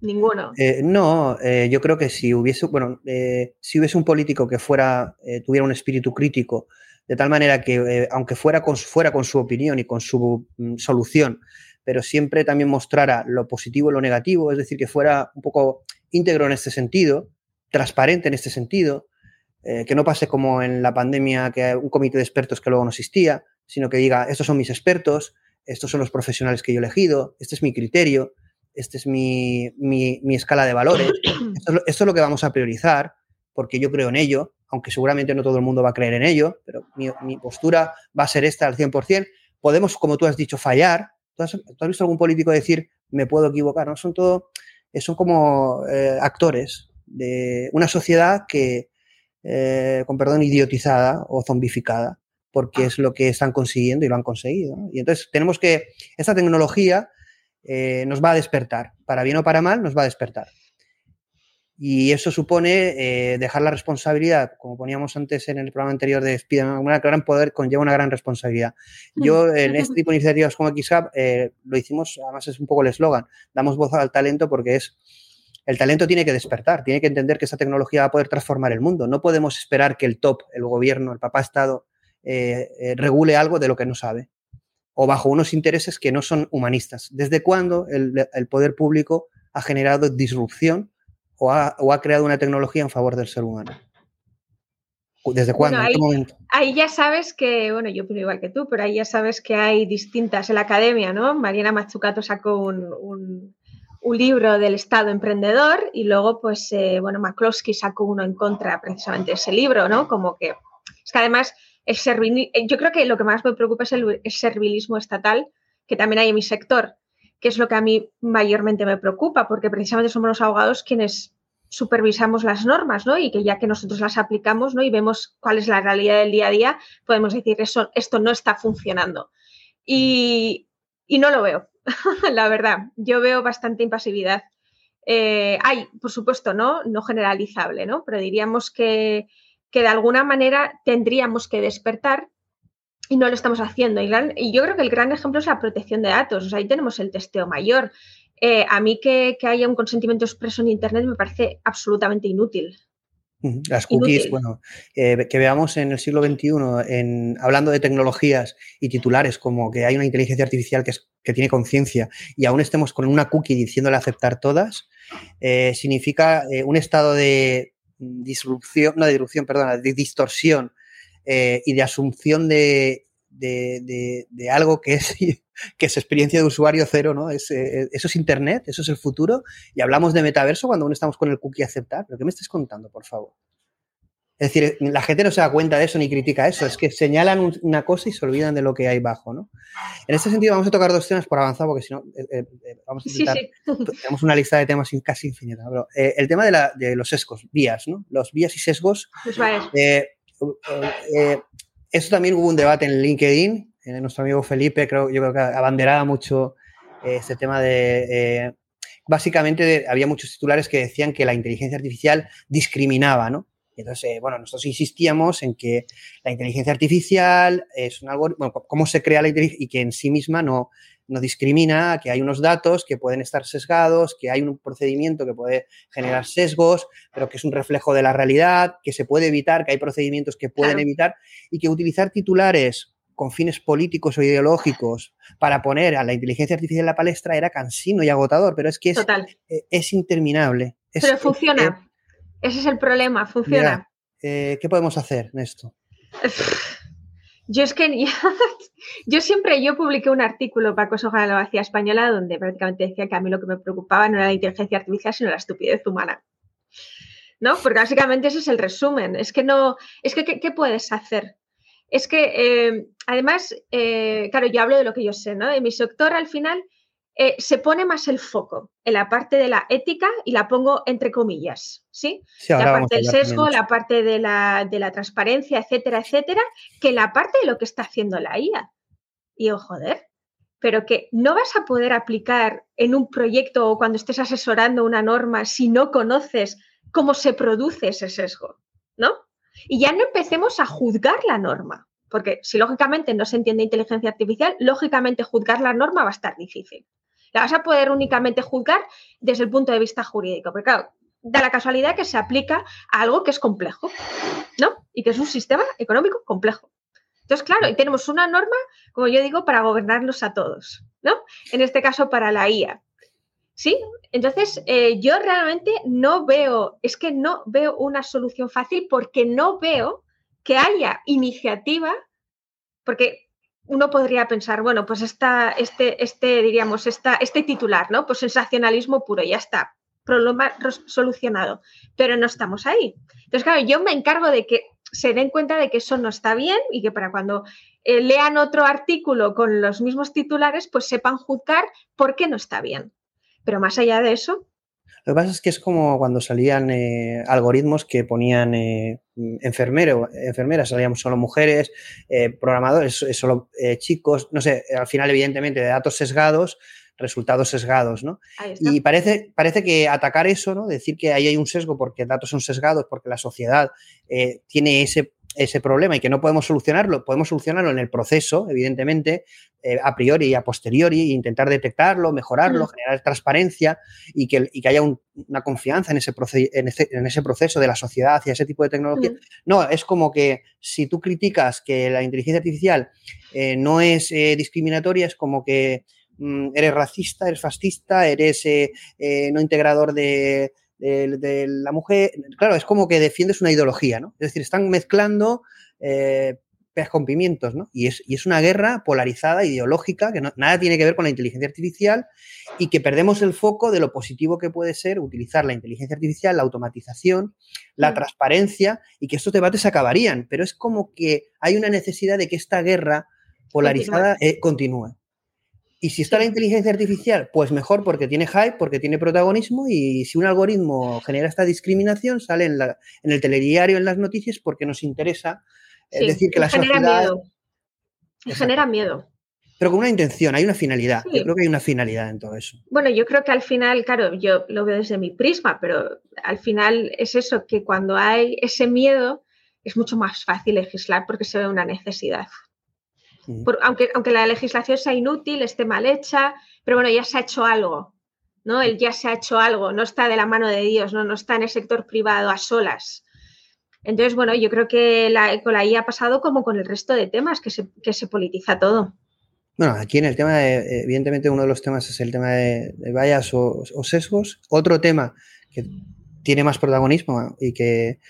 Ninguno. Eh, no, eh, yo creo que si hubiese, bueno, eh, si hubiese un político que fuera, tuviera un espíritu crítico, de tal manera que, aunque fuera con, fuera con su opinión y con su mm, solución, pero siempre también mostrara lo positivo y lo negativo, es decir, que fuera un poco íntegro en este sentido, transparente en este sentido, que no pase como en la pandemia, que hay un comité de expertos que luego no existía, sino que diga, estos son mis expertos, estos son los profesionales que yo he elegido, este es mi criterio, esta es mi, escala de valores, esto, es lo que vamos a priorizar, porque yo creo en ello, aunque seguramente no todo el mundo va a creer en ello, pero mi, postura va a ser esta al 100%. Podemos, como tú has dicho, fallar. ¿Tú has, visto algún político decir, me puedo equivocar? No, son todo, son como eh, actores de una sociedad que, eh, con perdón, idiotizada o zombificada, porque es lo que están consiguiendo y lo han conseguido. Y entonces tenemos que, esta tecnología eh, nos va a despertar. Para bien o para mal, nos va a despertar. Y eso supone eh, dejar la responsabilidad, como poníamos antes en el programa anterior de Spiderman, un gran poder conlleva una gran responsabilidad. Yo en este tipo de iniciativas como XHub eh, lo hicimos, además es un poco el eslogan, damos voz al talento porque es, el talento tiene que despertar, tiene que entender que esa tecnología va a poder transformar el mundo. No podemos esperar que el top, el gobierno, el papá Estado, regule algo de lo que no sabe o bajo unos intereses que no son humanistas. ¿Desde cuándo el, poder público ha generado disrupción o ha, creado una tecnología en favor del ser humano? ¿Desde cuándo? ahí, momento? ahí, ya sabes que, bueno, yo opino igual que tú, pero ahí ya sabes que hay distintas en la academia, ¿no? Mariana Mazzucato sacó un, libro del Estado emprendedor y luego, pues, eh, bueno, McCloskey sacó uno en contra precisamente de ese libro, ¿no? Como que, es que además eh, yo creo que lo que más me preocupa es el, servilismo estatal, que también hay en mi sector, que es lo que a mí mayormente me preocupa, porque precisamente somos los abogados quienes supervisamos las normas, ¿no? Y que ya que nosotros las aplicamos, ¿no? Y vemos cuál es la realidad del día a día, podemos decir, eso, esto no está funcionando. Y, no lo veo, la verdad. Yo veo bastante impasividad. Eh, hay, por supuesto, ¿no? No generalizable, ¿no? Pero diríamos que que de alguna manera tendríamos que despertar y no lo estamos haciendo. Y, yo creo que el gran ejemplo es la protección de datos. ahí tenemos el testeo mayor. Eh, a mí que, haya un consentimiento expreso en Internet me parece absolutamente inútil. Las cookies, bueno, eh, que veamos en el siglo XXI, en, hablando de tecnologías y titulares como que hay una inteligencia artificial que, que tiene conciencia y aún estemos con una cookie diciéndole aceptar todas, eh, significa un estado de, disrupción, no de disrupción, perdona, de distorsión eh, y de asunción de, de, algo que es, que es experiencia de usuario cero, ¿no? Es, eh, eso es Internet, eso es el futuro. Y hablamos de metaverso cuando aún estamos con el cookie aceptar. ¿Pero qué me estás contando, por favor? Es decir, la gente no se da cuenta de eso ni critica eso, es que señalan una cosa y se olvidan de lo que hay bajo, ¿no? En este sentido vamos a tocar dos temas por avanzar porque si no, eh, vamos a intentar, tenemos una lista de temas casi infinita. el tema de, los sesgos, vías, ¿no? Los vías y sesgos. Eh, esto también hubo un debate en LinkedIn, nuestro amigo Felipe, creo, yo creo que abanderaba mucho este tema de básicamente había muchos titulares que decían que la inteligencia artificial discriminaba, ¿no? Entonces, eh, bueno, nosotros insistíamos en que la inteligencia artificial es un algoritmo, bueno, cómo se crea la inteligencia y que en sí misma no, no discrimina, que hay unos datos que pueden estar sesgados, que hay un procedimiento que puede generar sesgos, pero que es un reflejo de la realidad, que se puede evitar, que hay procedimientos que pueden evitar y que utilizar titulares con fines políticos o ideológicos para poner a la inteligencia artificial en la palestra era cansino y agotador, pero es que es, eh, es interminable. pero funciona. Ese es el problema, funciona. Eh, ¿Qué podemos hacer en esto? Yo es que yo siempre yo publiqué un artículo para Consejo de la Abogacía Española donde prácticamente decía que a mí lo que me preocupaba no era la inteligencia artificial, sino la estupidez humana. ¿No? Porque básicamente ese es el resumen. Es que no, es que ¿qué, puedes hacer? Es que eh, además, eh, claro, yo hablo de lo que yo sé, ¿no? De mi sector al final eh, se pone más el foco en la parte de la ética y la pongo entre comillas, ¿sí? la parte del sesgo, la parte de la, de la, transparencia, etcétera, etcétera, que la parte de lo que está haciendo la IA. Y oh, joder, pero que no vas a poder aplicar en un proyecto o cuando estés asesorando una norma si no conoces cómo se produce ese sesgo, ¿no? Y ya no empecemos a juzgar la norma, porque si lógicamente no se entiende inteligencia artificial, lógicamente juzgar la norma va a estar difícil. La vas a poder únicamente juzgar desde el punto de vista jurídico, porque claro, da la casualidad que se aplica a algo que es complejo, ¿no? Y que es un sistema económico complejo. Entonces, claro, y tenemos una norma, como yo digo, para gobernarlos a todos, ¿no? En este caso, para la IA. ¿Sí? Entonces, eh, yo realmente no veo, es que no veo una solución fácil porque no veo que haya iniciativa, porque uno podría pensar, bueno, pues esta, este, este, diríamos, esta, este titular, ¿no? Pues sensacionalismo puro, ya está, problema solucionado, pero no estamos ahí. Entonces, claro, yo me encargo de que se den cuenta de que eso no está bien y que para cuando eh, lean otro artículo con los mismos titulares, pues sepan juzgar por qué no está bien. Pero más allá de eso, lo que pasa es que es como cuando salían eh, algoritmos que ponían eh, enfermero, enfermeras, salían solo mujeres, eh, programadores, solo chicos, no sé, al final evidentemente de datos sesgados, resultados sesgados, ¿no? Y parece, parece que atacar eso, ¿no? Decir que ahí hay un sesgo porque datos son sesgados, porque la sociedad tiene ese ese problema y que no podemos solucionarlo, podemos solucionarlo en el proceso, evidentemente, eh, a priori y a posteriori, e intentar detectarlo, mejorarlo, generar transparencia y que, que haya una confianza en ese, en, en ese, proceso de la sociedad hacia ese tipo de tecnología. No, es como que si tú criticas que la inteligencia artificial eh, no es eh, discriminatoria, es como que mm, eres racista, eres fascista, eres no integrador de, de, la mujer. Claro, es como que defiendes una ideología, ¿no? Es decir, están mezclando eh, con pimientos, ¿no? Y es, y es, una guerra polarizada, ideológica, que nada tiene que ver con la inteligencia artificial y que perdemos el foco de lo positivo que puede ser utilizar la inteligencia artificial, la automatización, la mm. transparencia y que estos debates acabarían. Pero es como que hay una necesidad de que esta guerra polarizada eh, continúe. Y si está la inteligencia artificial, pues mejor porque tiene hype, porque tiene protagonismo y si un algoritmo genera esta discriminación, sale en, la, en el telediario, en las noticias, porque nos interesa es decir que la genera Miedo. Genera miedo. Pero con una intención, hay una finalidad. Yo creo que hay una finalidad en todo eso. Bueno, yo creo que al final, claro, yo lo veo desde mi prisma, pero al final es eso, que cuando hay ese miedo es mucho más fácil legislar porque se ve una necesidad aunque, aunque la legislación sea inútil, esté mal hecha, pero bueno, ya se ha hecho algo, ¿no? Él ya se ha hecho algo, no está de la mano de Dios, no, no está en el sector privado a solas. Entonces, bueno, yo creo que la, con la IA ha pasado como con el resto de temas, que se, que se politiza todo. Bueno, aquí en el tema, de, evidentemente uno de los temas es el tema de, vallas o, sesgos. Otro tema que tiene más protagonismo y que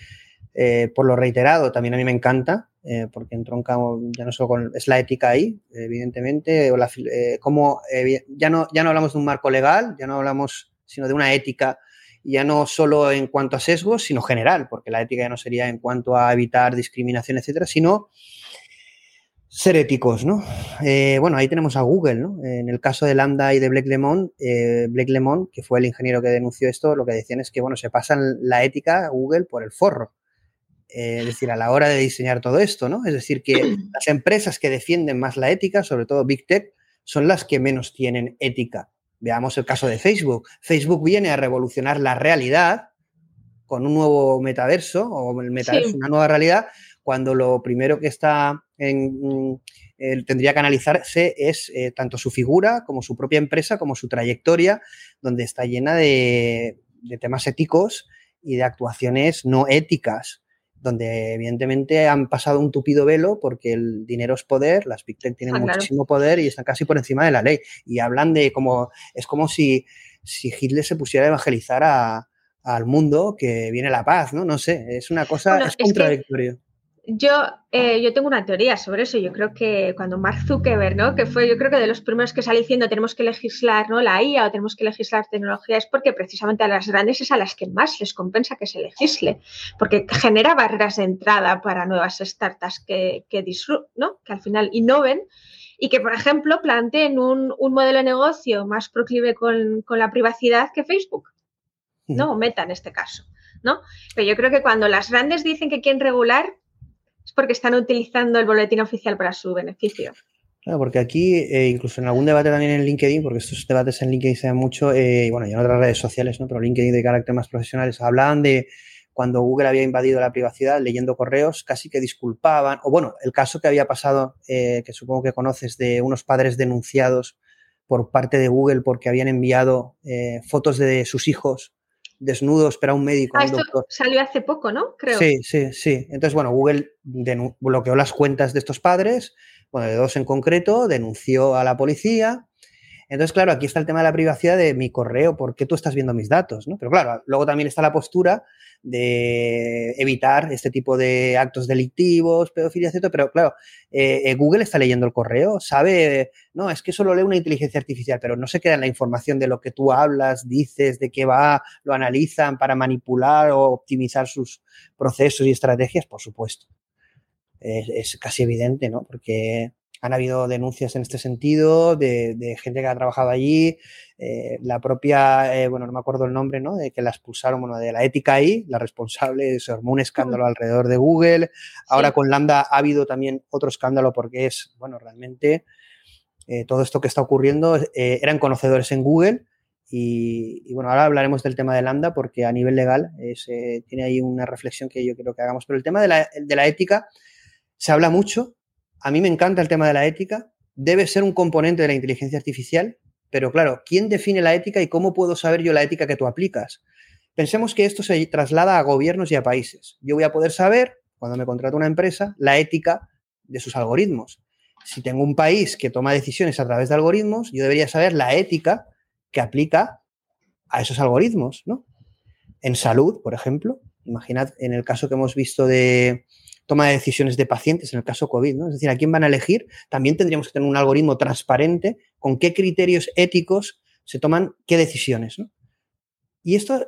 eh, por lo reiterado también a mí me encanta eh, porque entronca ya no solo con, es la ética ahí, evidentemente, o la, eh, como, eh, ya, no, ya no hablamos de un marco legal, ya no hablamos sino de una ética, ya no solo en cuanto a sesgos, sino general, porque la ética ya no sería en cuanto a evitar discriminación, etcétera, sino ser éticos, ¿no? bueno, ahí tenemos a Google, ¿no? En el caso de Lambda y de Blake Lemon, Blake Lemon, que fue el ingeniero que denunció esto, lo que decían es que, bueno, se pasan la ética Google por el forro es decir, a la hora de diseñar todo esto, ¿no? Es decir, que las empresas que defienden más la ética, sobre todo Big Tech, son las que menos tienen ética. Veamos el caso de Facebook. Facebook viene a revolucionar la realidad con un nuevo metaverso o el metaverso, una nueva realidad, cuando lo primero que está en, eh, tendría que analizarse es eh, tanto su figura como su propia empresa, como su trayectoria, donde está llena de, temas éticos y de actuaciones no éticas donde evidentemente han pasado un tupido velo porque el dinero es poder, las Big Tech tienen ah, muchísimo poder y están casi por encima de la ley. Y hablan de como, es como si, si Hitler se pusiera a evangelizar al mundo que viene la paz, ¿no? No sé, es una cosa, es contradictorio. Yo, eh, yo tengo una teoría sobre eso. Yo creo que cuando Mark Zuckerberg, ¿no? que fue yo creo que de los primeros que sale diciendo tenemos que legislar ¿no? la IA o tenemos que legislar tecnología, es porque precisamente a las grandes es a las que más les compensa que se legisle, porque genera barreras de entrada para nuevas startups que, que, ¿no? que al final innoven y que, por ejemplo, planteen un, un modelo de negocio más proclive con, con, la privacidad que Facebook, ¿no? O Meta en este caso. ¿no? Pero yo creo que cuando las grandes dicen que quieren regular, es porque están utilizando el boletín oficial para su beneficio. Claro, porque aquí, eh, incluso en algún debate también en LinkedIn, porque estos debates en LinkedIn se dan mucho, eh, y bueno, y en otras redes sociales, ¿no? pero LinkedIn de carácter más profesionales, hablaban de cuando Google había invadido la privacidad leyendo correos, casi que disculpaban, o bueno, el caso que había pasado, eh, que supongo que conoces, de unos padres denunciados por parte de Google porque habían enviado fotos de sus hijos desnudos para un médico. Ah, esto salió hace poco, ¿no? Creo. Sí, sí, sí. Entonces, bueno, Google bloqueó las cuentas de estos padres, bueno, de dos en concreto, denunció a la policía entonces, claro, aquí está el tema de la privacidad de mi correo, ¿por qué tú estás viendo mis datos? ¿no? Pero claro, luego también está la postura de evitar este tipo de actos delictivos, pedofilia, etc. Pero claro, eh, eh, Google está leyendo el correo, sabe, no, es que solo lee una inteligencia artificial, pero no se queda en la información de lo que tú hablas, dices, de qué va, lo analizan para manipular o optimizar sus procesos y estrategias, por supuesto. Es, es casi evidente, ¿no? Porque han habido denuncias en este sentido de, gente que ha trabajado allí. Eh, la propia, eh, bueno, no me acuerdo el nombre, ¿no? De que la expulsaron, bueno, de la ética ahí, la responsable, se armó un escándalo alrededor de Google. Ahora con Lambda ha habido también otro escándalo porque es, bueno, realmente eh, todo esto que está ocurriendo eran conocedores en Google. Y, bueno, ahora hablaremos del tema de Lambda porque a nivel legal tiene ahí una reflexión que yo quiero que hagamos. Pero el tema de la, de la ética se habla mucho, a mí me encanta el tema de la ética, debe ser un componente de la inteligencia artificial, pero claro, ¿quién define la ética y cómo puedo saber yo la ética que tú aplicas? Pensemos que esto se traslada a gobiernos y a países. Yo voy a poder saber, cuando me contrata una empresa, la ética de sus algoritmos. Si tengo un país que toma decisiones a través de algoritmos, yo debería saber la ética que aplica a esos algoritmos, ¿no? En salud, por ejemplo, imaginad en el caso que hemos visto de, toma de decisiones de pacientes, en el caso COVID, ¿no? Es decir, a quién van a elegir, también tendríamos que tener un algoritmo transparente con qué criterios éticos se toman qué decisiones. Y esto,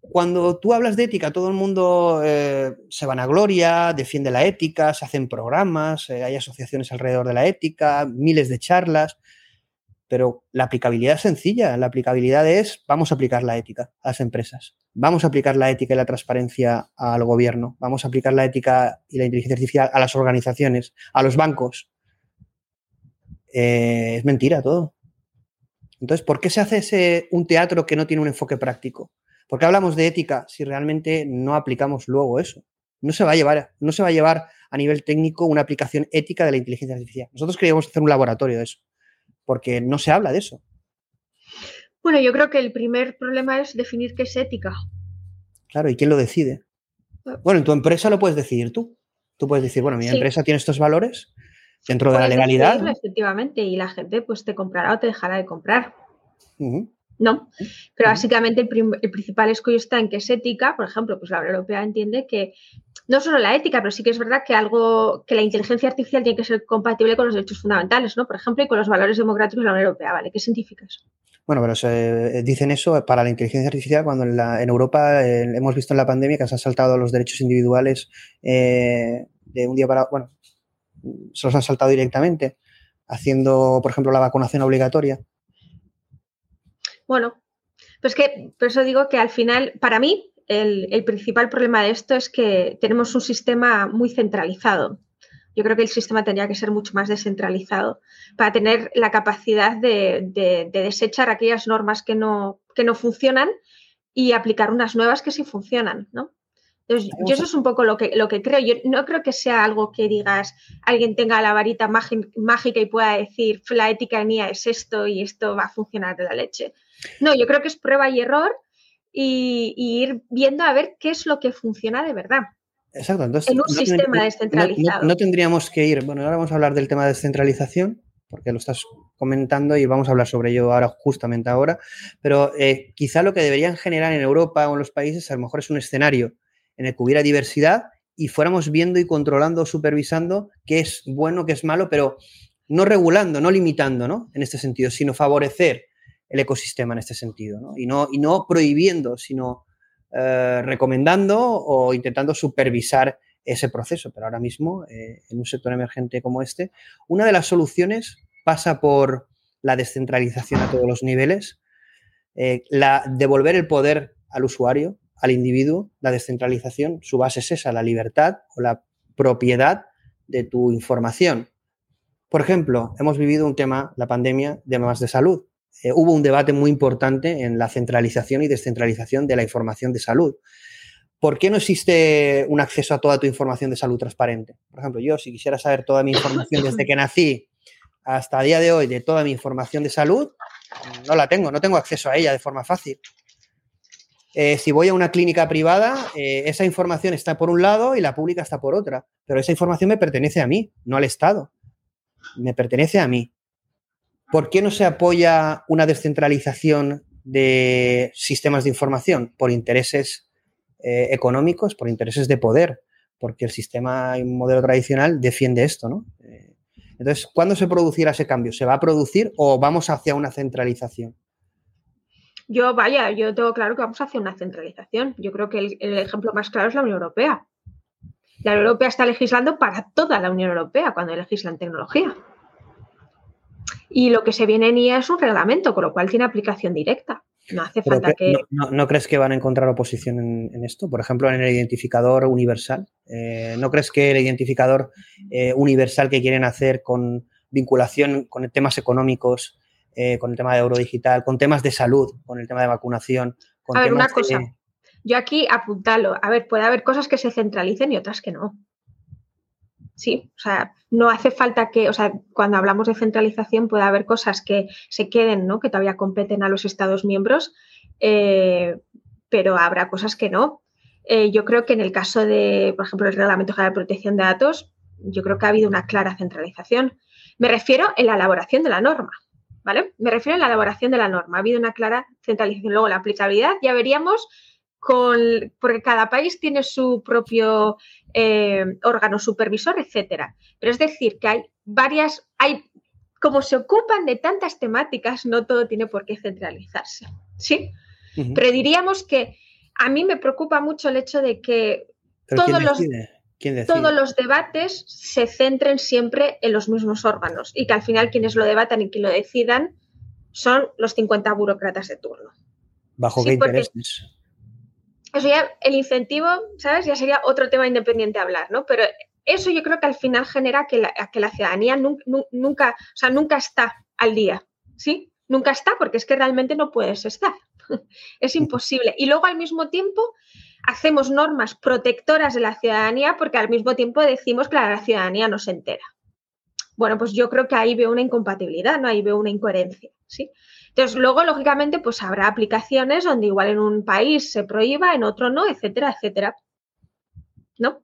cuando tú hablas de ética, todo el mundo eh, se van a gloria, defiende la ética, se hacen programas, eh, hay asociaciones alrededor de la ética, miles de charlas, pero la aplicabilidad es sencilla. La aplicabilidad es, vamos a aplicar la ética a las empresas, vamos a aplicar la ética y la transparencia al gobierno, vamos a aplicar la ética y la inteligencia artificial a las organizaciones, a los bancos. Eh, es mentira todo. Entonces, ¿por qué se hace ese, un teatro que no tiene un enfoque práctico? ¿Por qué hablamos de ética si realmente no aplicamos luego eso? No se va a llevar, no se va a llevar a nivel técnico una aplicación ética de la inteligencia artificial. Nosotros queríamos hacer un laboratorio de eso porque no se habla de eso. Bueno, yo creo que el primer problema es definir qué es ética. Claro, ¿y quién lo decide? Bueno, en tu empresa lo puedes decidir tú. Tú puedes decir, bueno, mi empresa tiene estos valores dentro de la legalidad. Efectivamente, y la gente pues te comprará o te dejará de comprar. No, pero básicamente el, principal escollo está en que es ética. Por ejemplo, pues la Unión Europea entiende que no solo la ética, pero sí que es verdad que algo que la inteligencia artificial tiene que ser compatible con los derechos fundamentales, ¿no? Por ejemplo, y con los valores democráticos de la Unión Europea, ¿vale? ¿Qué significa eso? Bueno, pero se, dicen eso para la inteligencia artificial cuando en, Europa eh, hemos visto en la pandemia que se han saltado los derechos individuales eh, de un día para bueno, se los han saltado directamente, haciendo, por ejemplo, la vacunación obligatoria. Bueno, pues que por eso digo que al final, para mí, el, principal problema de esto es que tenemos un sistema muy centralizado. Yo creo que el sistema tendría que ser mucho más descentralizado para tener la capacidad de, desechar aquellas normas que no, que no funcionan y aplicar unas nuevas que sí funcionan, ¿no? Entonces, yo eso es un poco lo que, lo que creo. Yo no creo que sea algo que digas, alguien tenga la varita mágica y pueda decir, la ética mía es esto y esto va a funcionar de la leche. No, yo creo que es prueba y error y, ir viendo a ver qué es lo que funciona de verdad. Exacto, entonces. En un sistema descentralizado. No, tendríamos que ir. Bueno, ahora vamos a hablar del tema de descentralización, porque lo estás comentando y vamos a hablar sobre ello ahora, justamente ahora. Pero eh, quizá lo que deberían generar en Europa o en los países a lo mejor es un escenario en el que hubiera diversidad y fuéramos viendo y controlando, supervisando qué es bueno, qué es malo, pero no regulando, no limitando, ¿no? En este sentido, sino favorecer el ecosistema en este sentido, ¿no? Y no, prohibiendo, sino eh, recomendando o intentando supervisar ese proceso. Pero ahora mismo, eh, en un sector emergente como este, una de las soluciones pasa por la descentralización a todos los niveles, eh, la, devolver el poder al usuario, al individuo, la descentralización, su base es esa, la libertad o la propiedad de tu información. Por ejemplo, hemos vivido un tema, la pandemia, de más de salud. Eh, hubo un debate muy importante en la centralización y descentralización de la información de salud. ¿Por qué no existe un acceso a toda tu información de salud transparente? Por ejemplo, yo si quisiera saber toda mi información desde que nací hasta el día de hoy de toda mi información de salud, no la tengo, no tengo acceso a ella de forma fácil. Eh, si voy a una clínica privada, eh, esa información está por un lado y la pública está por otra, pero esa información me pertenece a mí, no al Estado. Me pertenece a mí. ¿Por qué no se apoya una descentralización de sistemas de información? Por intereses eh, económicos, por intereses de poder, porque el sistema y un modelo tradicional defiende esto, ¿no? entonces, ¿cuándo se producirá ese cambio? ¿Se va a producir o vamos hacia una centralización? Yo, vaya, yo tengo claro que vamos hacia una centralización. Yo creo que el, ejemplo más claro es la Unión Europea. La Unión Europea está legislando para toda la Unión Europea cuando legislan tecnología. Y lo que se viene en IA es un reglamento, con lo cual tiene aplicación directa. No hace falta que. No, crees que van a encontrar oposición en, esto? Por ejemplo, en el identificador universal. Eh, ¿No crees que el identificador eh, universal que quieren hacer con vinculación con temas económicos eh, con el tema de euro digital, con temas de salud, con el tema de vacunación. Con a ver, una cosa. Yo aquí apuntalo. A ver, puede haber cosas que se centralicen y otras que no. Sí, o sea, no hace falta que, o sea, cuando hablamos de centralización puede haber cosas que se queden, ¿no? Que todavía competen a los Estados miembros, eh, pero habrá cosas que no. Eh, yo creo que en el caso de, por ejemplo, el Reglamento General de Protección de Datos, yo creo que ha habido una clara centralización. Me refiero en la elaboración de la norma. ¿vale? Me refiero a la elaboración de la norma. Ha habido una clara centralización. Luego, la aplicabilidad, ya veríamos con, porque cada país tiene su propio eh, órgano supervisor, etcétera. Pero es decir, que hay varias, hay, como se ocupan de tantas temáticas, no todo tiene por qué centralizarse, ¿sí? Pero diríamos que a mí me preocupa mucho el hecho de que todos los todos los debates se centren siempre en los mismos órganos y que al final quienes lo debatan y quien lo decidan son los 50 burócratas de turno. ¿Bajo qué intereses? Eso ya, el incentivo, ¿sabes? Ya sería otro tema independiente hablar, ¿no? Pero eso yo creo que al final genera que la, que la ciudadanía nunca, o sea, nunca está al día, ¿sí? Nunca está porque es que realmente no puedes estar. es imposible. Y luego al mismo tiempo hacemos normas protectoras de la ciudadanía porque al mismo tiempo decimos que la ciudadanía no se entera. Bueno, pues yo creo que ahí veo una incompatibilidad, ¿no? Ahí veo una incoherencia, ¿sí? Entonces, luego, lógicamente, pues habrá aplicaciones donde igual en un país se prohíba, en otro no, etcétera, etcétera. ¿No?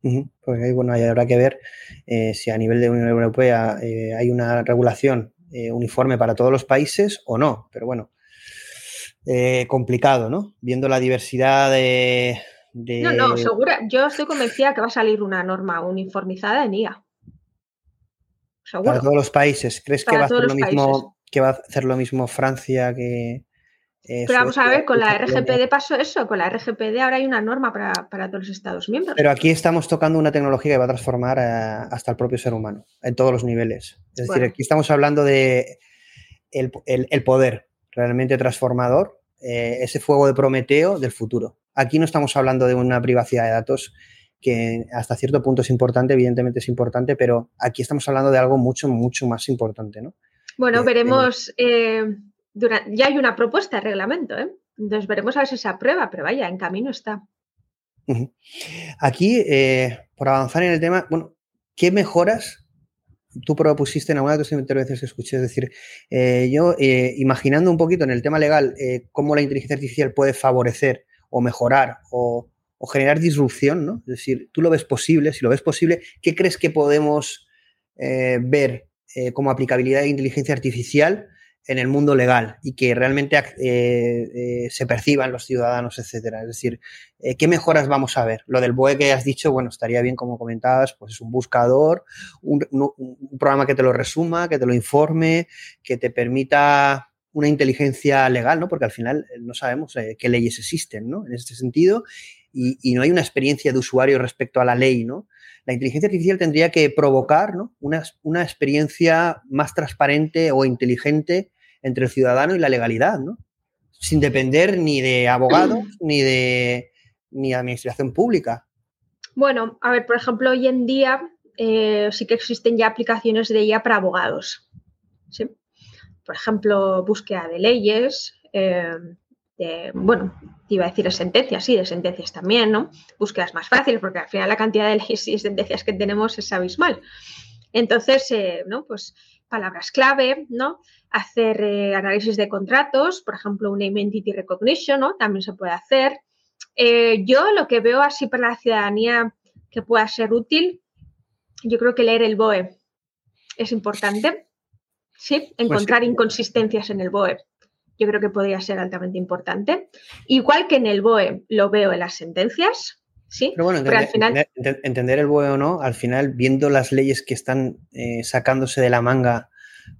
Pues ahí, bueno, ahí habrá que ver eh, si a nivel de Unión Europea eh, hay una regulación eh, uniforme para todos los países o no. Pero bueno, complicado, ¿no? Viendo la diversidad de, No, no, segura. Yo estoy convencida que va a salir una norma uniformizada en IA. Seguro. Para todos los países. ¿Crees que va a hacer lo mismo que va a hacer lo mismo Francia que eh, Pero vamos a ver, con la RGPD pasó eso, con la RGPD ahora hay una norma para, todos los Estados miembros. Pero aquí estamos tocando una tecnología que va a transformar eh, hasta el propio ser humano, en todos los niveles. Es decir, aquí estamos hablando de el, poder realmente transformador eh, ese fuego de Prometeo del futuro. Aquí no estamos hablando de una privacidad de datos que hasta cierto punto es importante, evidentemente es importante, pero aquí estamos hablando de algo mucho, mucho más importante, ¿no? Bueno, veremos, ya hay una propuesta de reglamento, ¿eh? Entonces veremos a ver si se aprueba, pero vaya, en camino está. Aquí, por avanzar en el tema, bueno, ¿qué mejoras tú propusiste en alguna de tus intervenciones que escuché, es decir, eh, yo eh, imaginando un poquito en el tema legal eh, cómo la inteligencia artificial puede favorecer o mejorar o, generar disrupción, ¿no? Es decir, tú lo ves posible, si lo ves posible, ¿qué crees que podemos ver como aplicabilidad de inteligencia artificial en el mundo legal y que realmente eh, eh, se perciban los ciudadanos, etcétera. Es decir, eh, ¿qué mejoras vamos a ver? Lo del BOE que has dicho, bueno, estaría bien, como comentabas, pues es un buscador, un, programa que te lo resuma, que te lo informe, que te permita una inteligencia legal, ¿no? Porque al final no sabemos qué leyes existen, ¿no? En este sentido, y, no hay una experiencia de usuario respecto a la ley, ¿no? La inteligencia artificial tendría que provocar una, una experiencia más transparente o inteligente entre el ciudadano y la legalidad, ¿no? Sin depender ni de abogados ni de ni administración pública. Bueno, a ver, por ejemplo, hoy en día eh, sí que existen ya aplicaciones de IA para abogados. ¿sí? Por ejemplo, búsqueda de leyes, eh, bueno, iba a decir de sentencias, sí, de sentencias también, ¿no? Búsquedas más fáciles, porque al final la cantidad de leyes y sentencias que tenemos es abismal. Entonces, eh, ¿no? Pues palabras clave, ¿no? Hacer eh, análisis de contratos, por ejemplo, un Identity Recognition, ¿no? También se puede hacer. Eh, yo lo que veo así para la ciudadanía que pueda ser útil, yo creo que leer el BOE es importante. Sí, pues encontrar inconsistencias en el BOE. Yo creo que podría ser altamente importante. Igual que en el BOE lo veo en las sentencias, Sí, pero bueno, entender, al final... entender, el BOE o no, al final, viendo las leyes que están eh, sacándose de la manga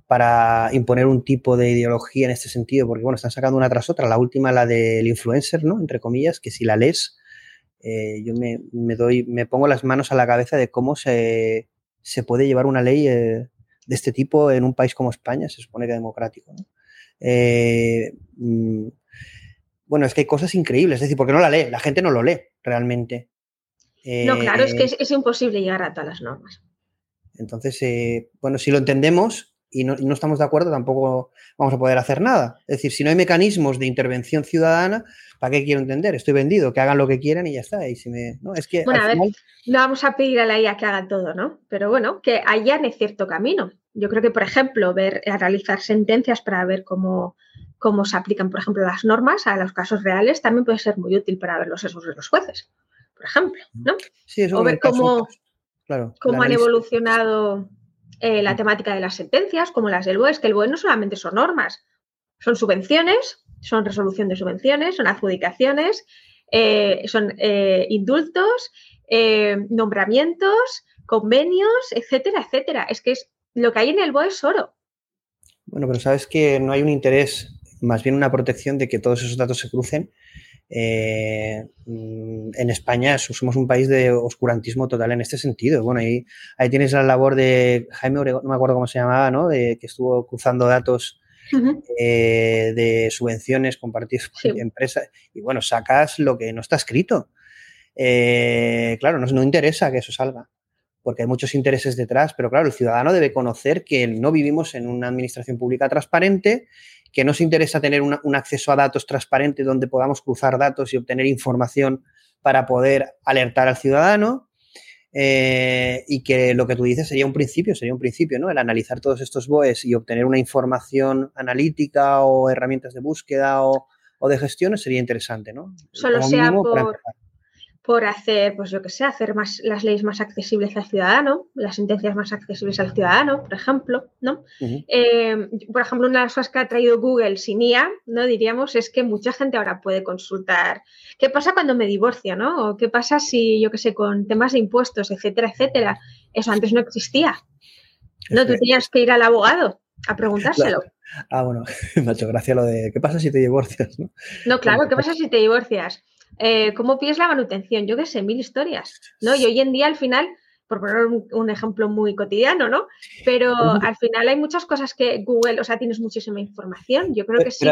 para imponer un tipo de ideología en este sentido, porque bueno, están sacando una tras otra, la última, la del influencer, ¿no? Entre comillas, que si la lees, eh, yo me, doy, me pongo las manos a la cabeza de cómo se, puede llevar una ley eh, de este tipo en un país como España, se supone que democrático, ¿no? Mm, bueno, es que hay cosas increíbles, es decir, porque no la lee, la gente no lo lee realmente. no, claro, es que eh, es, imposible llegar a todas las normas. Entonces, eh, bueno, si lo entendemos y no, estamos de acuerdo, tampoco vamos a poder hacer nada. Es decir, si no hay mecanismos de intervención ciudadana, ¿para qué quiero entender? Estoy vendido, que hagan lo que quieran y ya está. Y si me, ¿no? es que bueno, a ver, no vamos a pedir a la IA que haga todo, ¿no? Pero bueno, que en cierto camino. Yo creo que, por ejemplo, ver, realizar sentencias para ver cómo cómo se aplican, por ejemplo, las normas a los casos reales, también puede ser muy útil para ver los sesos de los jueces, por ejemplo, ¿no? Sí, o ver cómo, cómo han evolucionado eh, la temática de las sentencias, como las del BOE, es que el BOE no solamente son normas, son subvenciones, son resolución de subvenciones, son adjudicaciones, eh, son eh, indultos, nombramientos, convenios, etcétera, etcétera. Es que es, lo que hay en el BOE es oro. Bueno, pero sabes que no hay un interés más bien una protección de que todos esos datos se crucen. Eh, mm, en España somos un país de oscurantismo total en este sentido. Bueno, ahí, ahí tienes la labor de Jaime Obregón, no me acuerdo cómo se llamaba, ¿no? De, que estuvo cruzando datos eh, de subvenciones compartidas con empresas. Y bueno, sacas lo que no está escrito. Eh, claro, no, no interesa que eso salga porque hay muchos intereses detrás, pero claro, el ciudadano debe conocer que no vivimos en una administración pública transparente que nos interesa tener un acceso a datos transparente donde podamos cruzar datos y obtener información para poder alertar al ciudadano. Eh, y que lo que tú dices sería un principio, sería un principio, ¿no? El analizar todos estos BOEs y obtener una información analítica o herramientas de búsqueda o, de gestión sería interesante, ¿no? Solo sea por, por hacer, pues yo que sé, hacer más las leyes más accesibles al ciudadano, las sentencias más accesibles al ciudadano, por ejemplo, ¿no? Eh, por ejemplo, una de las cosas que ha traído Google sin IA, ¿no? Diríamos, es que mucha gente ahora puede consultar qué pasa cuando me divorcio, ¿no? O qué pasa si, yo que sé, con temas de impuestos, etcétera, etcétera. Eso antes no existía. No, tú tenías que ir al abogado a preguntárselo. Ah, bueno, me ha hecho gracia lo de qué pasa si te divorcias, ¿no? No, claro, ¿qué pasa si te divorcias? Eh, ¿Cómo pides la manutención? Yo qué sé, mil historias, ¿no? Y hoy en día al final, por poner un, ejemplo muy cotidiano, ¿no? Pero al final hay muchas cosas que Google, o sea, tienes muchísima información. Yo creo que sí.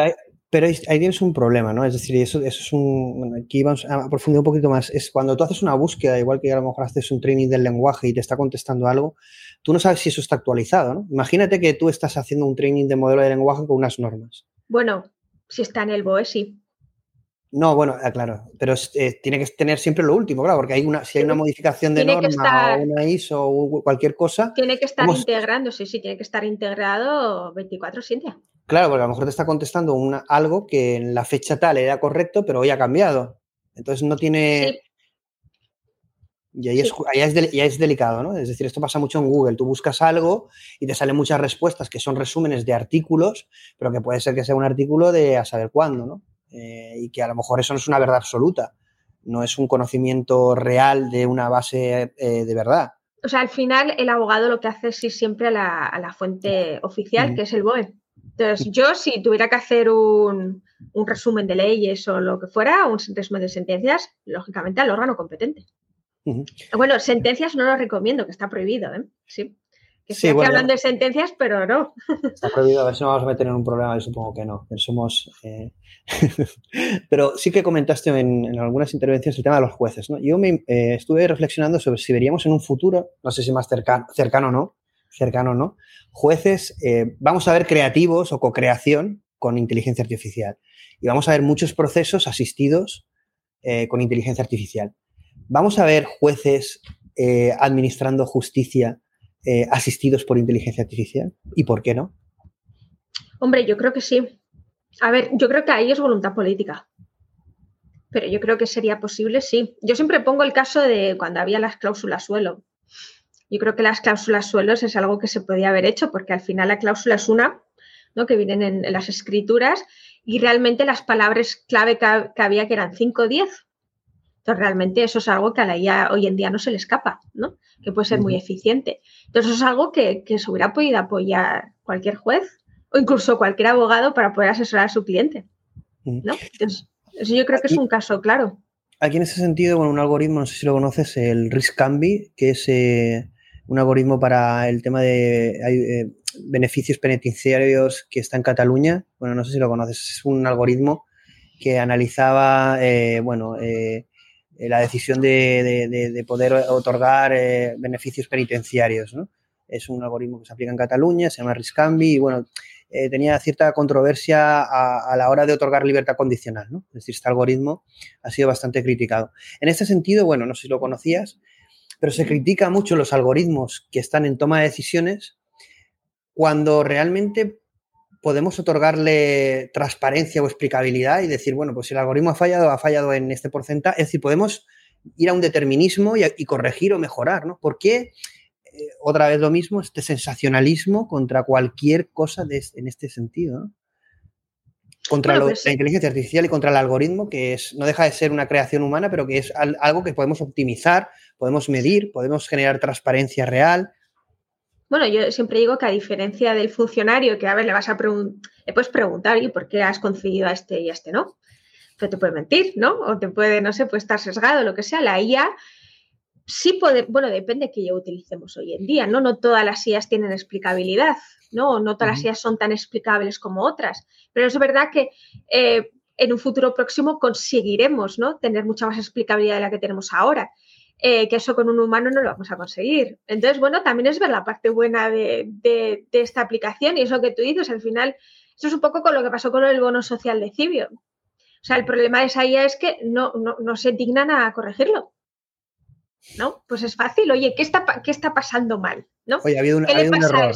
Pero ahí tienes un problema, ¿no? Es decir, eso, eso es un. Bueno, aquí vamos a profundizar un poquito más. Es cuando tú haces una búsqueda, igual que a lo mejor haces un training del lenguaje y te está contestando algo, tú no sabes si eso está actualizado, ¿no? Imagínate que tú estás haciendo un training de modelo de lenguaje con unas normas. Bueno, si está en el BOE, sí. No, bueno, ah, claro, pero eh, tiene que tener siempre lo último, claro, porque hay una, si hay una modificación de norma o una ISO o cualquier cosa. Tiene que estar integrándose, sí, tiene que estar integrado 24-7. Claro, porque a lo mejor te está contestando una, algo que en la fecha tal era correcto, pero hoy ha cambiado. Entonces no tiene. Y ahí, es, es, delicado, ¿no? Es decir, esto pasa mucho en Google. Tú buscas algo y te salen muchas respuestas que son resúmenes de artículos, pero que puede ser que sea un artículo de a saber cuándo, ¿no? Eh, y que a lo mejor eso no es una verdad absoluta, no es un conocimiento real de una base eh, de verdad. O sea, al final el abogado lo que hace es ir siempre a la, fuente oficial, que es el BOE. Entonces, yo si tuviera que hacer un, resumen de leyes o lo que fuera, un resumen de sentencias, lógicamente al órgano competente. Bueno, sentencias no lo recomiendo, que está prohibido, ¿eh? Sí. Que sí, hablan de sentencias, pero no. Está prohibido, a ver si nos vamos a meter en un problema, yo supongo que no. Somos, eh, pero sí que comentaste en, algunas intervenciones el tema de los jueces. ¿no? Yo me, eh, estuve reflexionando sobre si veríamos en un futuro, no sé si más cercano, cercano o no, cercano o no, jueces, eh, vamos a ver creativos o co-creación con inteligencia artificial. Y vamos a ver muchos procesos asistidos con inteligencia artificial. Vamos a ver jueces administrando justicia asistidos por inteligencia artificial. ¿Y por qué no? Hombre, yo creo que sí. A ver, yo creo que ahí es voluntad política. Pero yo creo que sería posible, sí. Yo siempre pongo el caso de cuando había las cláusulas suelo. Yo creo que las cláusulas suelos es algo que se podía haber hecho, porque al final la cláusula es una, ¿no? Que vienen en, las escrituras, y realmente las palabras clave que, había que eran 5 o 10. Entonces, realmente eso es algo que a la IA hoy en día no se le escapa, ¿no? Que puede ser muy eficiente. Entonces, eso es algo que, que se hubiera podido apoyar cualquier juez o incluso cualquier abogado para poder asesorar a su cliente. ¿no? Entonces, eso yo creo que es un caso claro. Aquí en ese sentido, bueno, un algoritmo, no sé si lo conoces, el RISC-CAMBI, que es eh, un algoritmo para el tema de eh, beneficios penitenciarios que está en Cataluña. Bueno, no sé si lo conoces, es un algoritmo que analizaba, eh, bueno, la decisión de, poder otorgar beneficios penitenciarios. Es un algoritmo que se aplica en Cataluña, se llama RISC-CAMBI y, bueno, eh, tenía cierta controversia a, la hora de otorgar libertad condicional. ¿no? Es decir, este algoritmo ha sido bastante criticado. En este sentido, bueno, no sé si lo conocías, pero se critica mucho los algoritmos que están en toma de decisiones cuando realmente podemos otorgarle transparencia o explicabilidad y decir, bueno, pues si el algoritmo ha fallado, ha fallado en este porcentaje. Es decir, podemos ir a un determinismo y, y corregir o mejorar, ¿no? ¿Por qué eh, otra vez lo mismo, este sensacionalismo contra cualquier cosa en este sentido. Contra pues la inteligencia artificial y contra el algoritmo, que es, no deja de ser una creación humana, pero que es algo que podemos optimizar, podemos medir, podemos generar transparencia real. Bueno, yo siempre digo que a diferencia del funcionario, que a ver, le vas a preguntar, le puedes preguntar, ¿y por qué has concedido a este y a este no? Pero te puede mentir, ¿no? O te puede, no sé, puede estar sesgado, lo que sea. La IA sí puede, bueno, depende de que ya utilicemos hoy en día, ¿no? No todas las IAs tienen explicabilidad, ¿no? No todas las IAs son tan explicables como otras, pero es verdad que eh, en un futuro próximo conseguiremos, ¿no? Tener mucha más explicabilidad de la que tenemos ahora. Eh, que eso con un humano no lo vamos a conseguir. Entonces, bueno, también es ver la parte buena de, esta aplicación y eso que tú dices, al final, eso es un poco con lo que pasó con el bono social de Cibio. O sea, el problema de esa IA es que no, no se dignan a corregirlo. ¿no? Pues es fácil, oye, ¿qué está, qué está pasando mal? ¿No? Oye, ha habido un, error.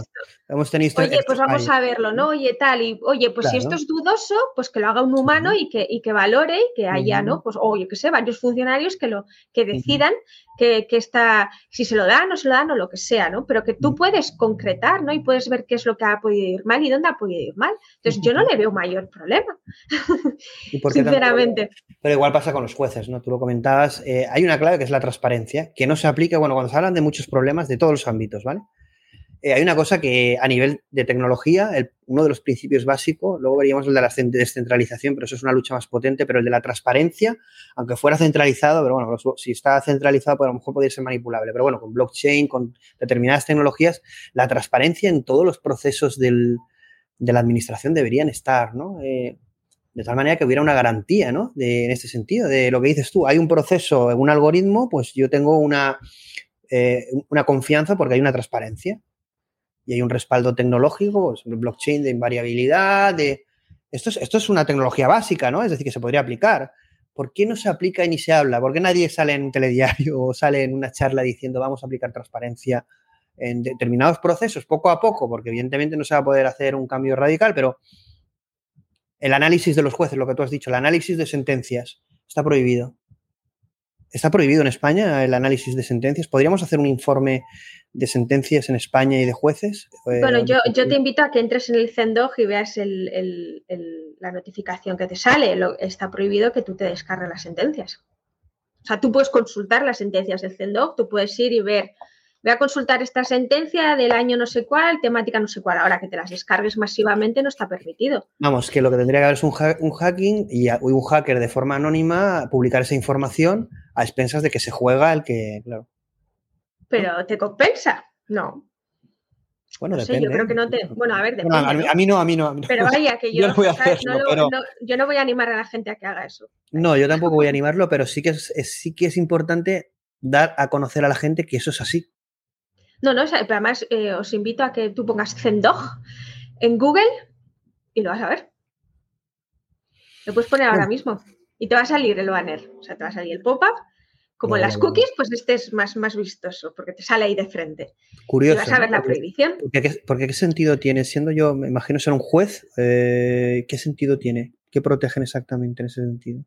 Hemos tenido oye, pues vamos a verlo, ¿no? Oye, tal, y oye, pues si esto es dudoso, pues que lo haga un humano y, que, y que valore y que haya, ¿no? Pues, o yo qué sé, varios funcionarios que lo que decidan que, que está, si se lo dan o se lo dan o lo que sea, ¿no? Pero que tú puedes concretar, ¿no? Y puedes ver qué es lo que ha podido ir mal y dónde ha podido ir mal. Entonces, yo no le veo mayor problema. Sinceramente. Pero igual pasa con los jueces, ¿no? Tú lo comentabas. Eh, hay una clave que es la transparencia, que no se aplica, bueno, cuando se hablan de muchos problemas de todos los ámbitos, ¿vale? Eh, hay una cosa que a nivel de tecnología, uno de los principios básicos, luego veríamos el de la descentralización, pero eso es una lucha más potente, pero el de la transparencia, aunque fuera centralizado, pero bueno, si está centralizado, pues a lo mejor podría ser manipulable, pero bueno, con blockchain, con determinadas tecnologías, la transparencia en todos los procesos de la administración deberían estar, ¿no? Eh, de tal manera que hubiera una garantía, ¿no? De, en este sentido, de lo que dices tú, hay un proceso, un algoritmo, pues yo tengo una, eh, una confianza porque hay una transparencia y hay un respaldo tecnológico, blockchain de invariabilidad, de... Esto es, esto es una tecnología básica, ¿no? Es decir, que se podría aplicar. ¿Por qué no se aplica y ni se habla? ¿Por qué nadie sale en un telediario o sale en una charla diciendo vamos a aplicar transparencia en determinados procesos poco a poco? Porque evidentemente no se va a poder hacer un cambio radical, pero el análisis de los jueces, lo que tú has dicho, el análisis de sentencias está prohibido. Está prohibido en España el análisis de sentencias. ¿Podríamos hacer un informe de sentencias en España y de jueces? Bueno, yo, yo te invito a que entres en el CENDOG y veas la notificación que te sale. está prohibido que tú te descargues las sentencias. O sea, tú puedes consultar las sentencias del CENDOG, tú puedes ir y ver voy a consultar esta sentencia del año no sé cuál, temática no sé cuál. Ahora que te las descargues masivamente no está permitido. Vamos, que lo que tendría que haber es un, hacking y un hacker de forma anónima publicar esa información a expensas de que se juega el que, claro. Pero ¿te compensa? No. Bueno, depende. yo creo que no te. Bueno, a ver, depende. a, mí, no, a mí no, Pero vaya, que yo, no, voy a yo no voy a animar a la gente a que haga eso. No, yo tampoco voy a animarlo, pero sí que sí que es importante dar a conocer a la gente que eso es así. No, no, pero además eh, os invito a que tú pongas Zendog en Google y lo vas a ver. Lo puedes poner ahora mismo y te va a salir el banner, o sea, te va a salir el pop-up. Como las cookies, pues este es más, más vistoso, porque te sale ahí de frente. Curioso. Y vas a ver la prohibición. Porque, ¿qué sentido tiene? Siendo yo, me imagino ser un juez, eh, ¿qué sentido tiene? ¿Qué protegen exactamente en ese sentido?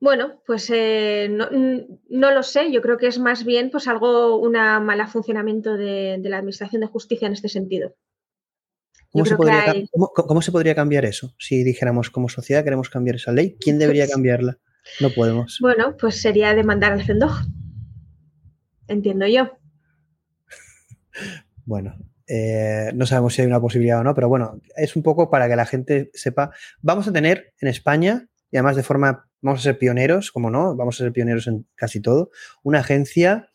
Bueno, pues eh, no, lo sé. Yo creo que es más bien pues algo, un mal funcionamiento de, la Administración de Justicia en este sentido. ¿Cómo se, podría, cambiar eso? Si dijéramos como sociedad queremos cambiar esa ley, ¿quién debería cambiarla? No podemos. Bueno, pues sería demandar al CENDOG. Entiendo yo. bueno, eh, no sabemos si hay una posibilidad o no, pero bueno, es un poco para que la gente sepa. Vamos a tener en España, y además de forma vamos a ser pioneros, como no, vamos a ser pioneros en casi todo. Una agencia,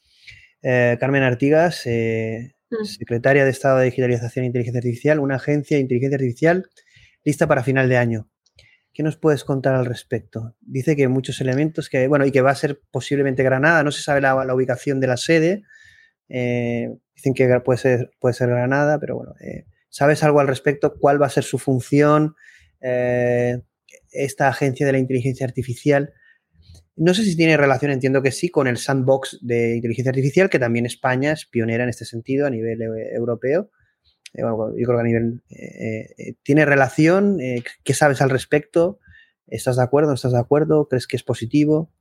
eh, Carmen Artigas, eh, mm. secretaria de Estado de Digitalización e Inteligencia Artificial, una agencia de inteligencia artificial lista para final de año. ¿Qué nos puedes contar al respecto? Dice que muchos elementos que, bueno, y que va a ser posiblemente Granada, no se sabe la, ubicación de la sede, eh, dicen que puede ser, puede ser Granada, pero bueno, ¿sabes algo al respecto? ¿Cuál va a ser su función? esta agencia de la inteligencia artificial. No sé si tiene relación, entiendo que sí, con el sandbox de inteligencia artificial, que también España es pionera en este sentido a nivel eh, europeo. Eh, yo creo que a nivel... Eh, ¿Tiene relación? ¿Qué sabes al respecto? ¿Estás de acuerdo? ¿No estás de acuerdo? ¿Crees que es positivo?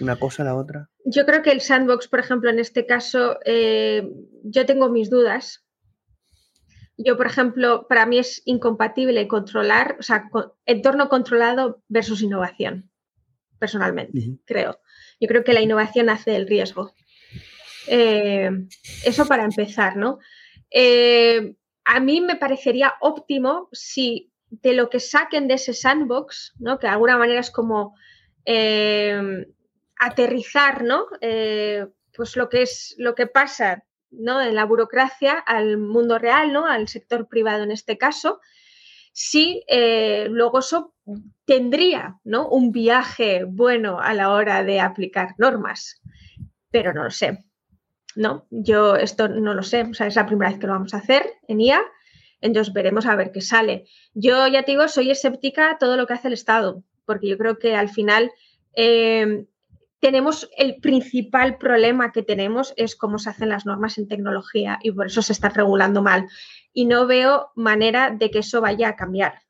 ¿Una cosa la otra? Yo creo que el sandbox, por ejemplo, en este caso, yo tengo mis dudas yo, por ejemplo, para mí es incompatible controlar, o sea, entorno controlado versus innovación, personalmente, creo. Yo creo que la innovación hace el riesgo. Eh, eso para empezar, ¿no? Eh, a mí me parecería óptimo si de lo que saquen de ese sandbox, ¿no? Que de alguna manera es como eh, aterrizar, ¿no? pues lo que es lo que pasa ¿no? en la burocracia al mundo real, ¿no? al sector privado en este caso, si eh, luego eso tendría ¿no? un viaje bueno a la hora de aplicar normas. Pero no lo sé. No, yo esto no lo sé. O sea, es la primera vez que lo vamos a hacer en IA. Entonces veremos a ver qué sale. Yo ya te digo, soy escéptica a todo lo que hace el Estado, porque yo creo que al final eh, tenemos el principal problema que tenemos es cómo se hacen las normas en tecnología y por eso se está regulando mal. Y no veo manera de que eso vaya a cambiar.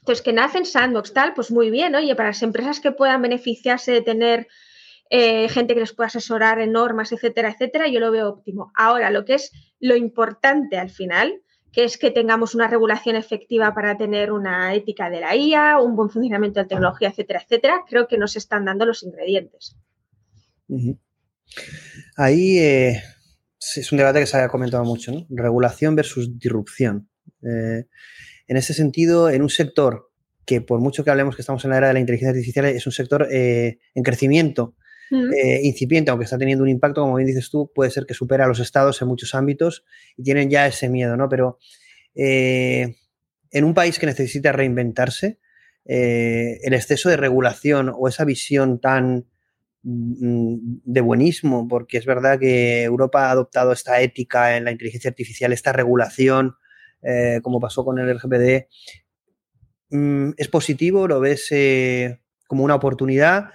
Entonces, que nacen sandbox tal, pues muy bien, oye, para las empresas que puedan beneficiarse de tener eh, gente que les pueda asesorar en normas, etcétera, etcétera, yo lo veo óptimo. Ahora, lo que es lo importante al final que es que tengamos una regulación efectiva para tener una ética de la IA, un buen funcionamiento de tecnología, etcétera, etcétera, creo que nos están dando los ingredientes. Ahí eh, es un debate que se ha comentado mucho, ¿no? Regulación versus disrupción. Eh, en ese sentido, en un sector que por mucho que hablemos que estamos en la era de la inteligencia artificial, es un sector eh, en crecimiento, incipiente, aunque está teniendo un impacto, como bien dices tú, puede ser que supera a los estados en muchos ámbitos y tienen ya ese miedo, ¿no? Pero eh, en un país que necesita reinventarse, eh, el exceso de regulación o esa visión tan mm, de buenismo, porque es verdad que Europa ha adoptado esta ética en la inteligencia artificial, esta regulación, eh, como pasó con el RGPD, mm, ¿es positivo? ¿Lo ves eh, como una oportunidad?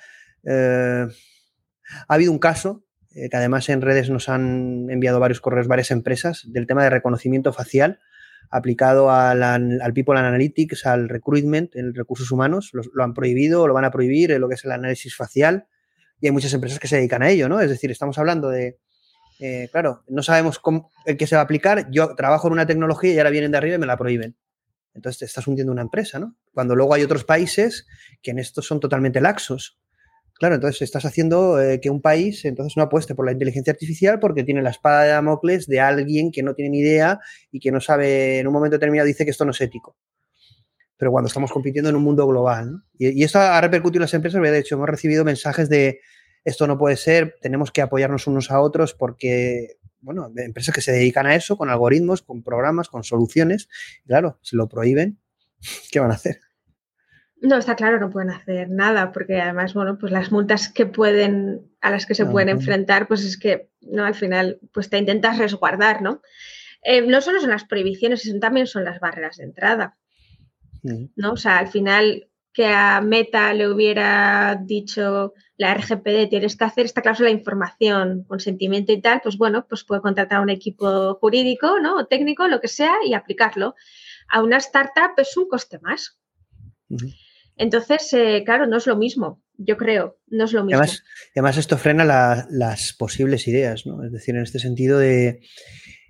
Ha habido un caso que además en redes nos han enviado varios correos, varias empresas, del tema de reconocimiento facial, aplicado al, al, People Analytics, al recruitment, en recursos humanos, lo, han prohibido, lo van a prohibir, lo que es el análisis facial, y hay muchas empresas que se dedican a ello, ¿no? Es decir, estamos hablando de, eh, claro, no sabemos cómo, el qué se va a aplicar, yo trabajo en una tecnología y ahora vienen de arriba y me la prohíben. Entonces te estás hundiendo una empresa, ¿no? Cuando luego hay otros países que en esto son totalmente laxos. Claro, entonces estás haciendo eh, que un país entonces no apueste por la inteligencia artificial porque tiene la espada de Damocles de alguien que no tiene ni idea y que no sabe, en un momento determinado dice que esto no es ético. Pero cuando estamos compitiendo en un mundo global, ¿no? y, esto ha repercutido en las empresas, de hecho hemos recibido mensajes de esto no puede ser, tenemos que apoyarnos unos a otros porque, bueno, empresas que se dedican a eso, con algoritmos, con programas, con soluciones, claro, si lo prohíben, ¿qué van a hacer? No, está claro, no pueden hacer nada, porque además, bueno, pues las multas que pueden, a las que se pueden enfrentar, pues es que, ¿no? Al final, pues te intentas resguardar, ¿no? Eh, no solo son las prohibiciones, sino también son las barreras de entrada, ¿no? O sea, al final que a Meta le hubiera dicho la RGPD tienes que hacer esta cláusula de información, consentimiento y tal, pues bueno, pues puede contratar a un equipo jurídico, ¿no? O técnico, lo que sea, y aplicarlo. A una startup es un coste más. Entonces, eh, claro, no es lo mismo, yo creo, no es lo mismo. Además, además esto frena las posibles ideas, ¿no? Es decir, en este sentido de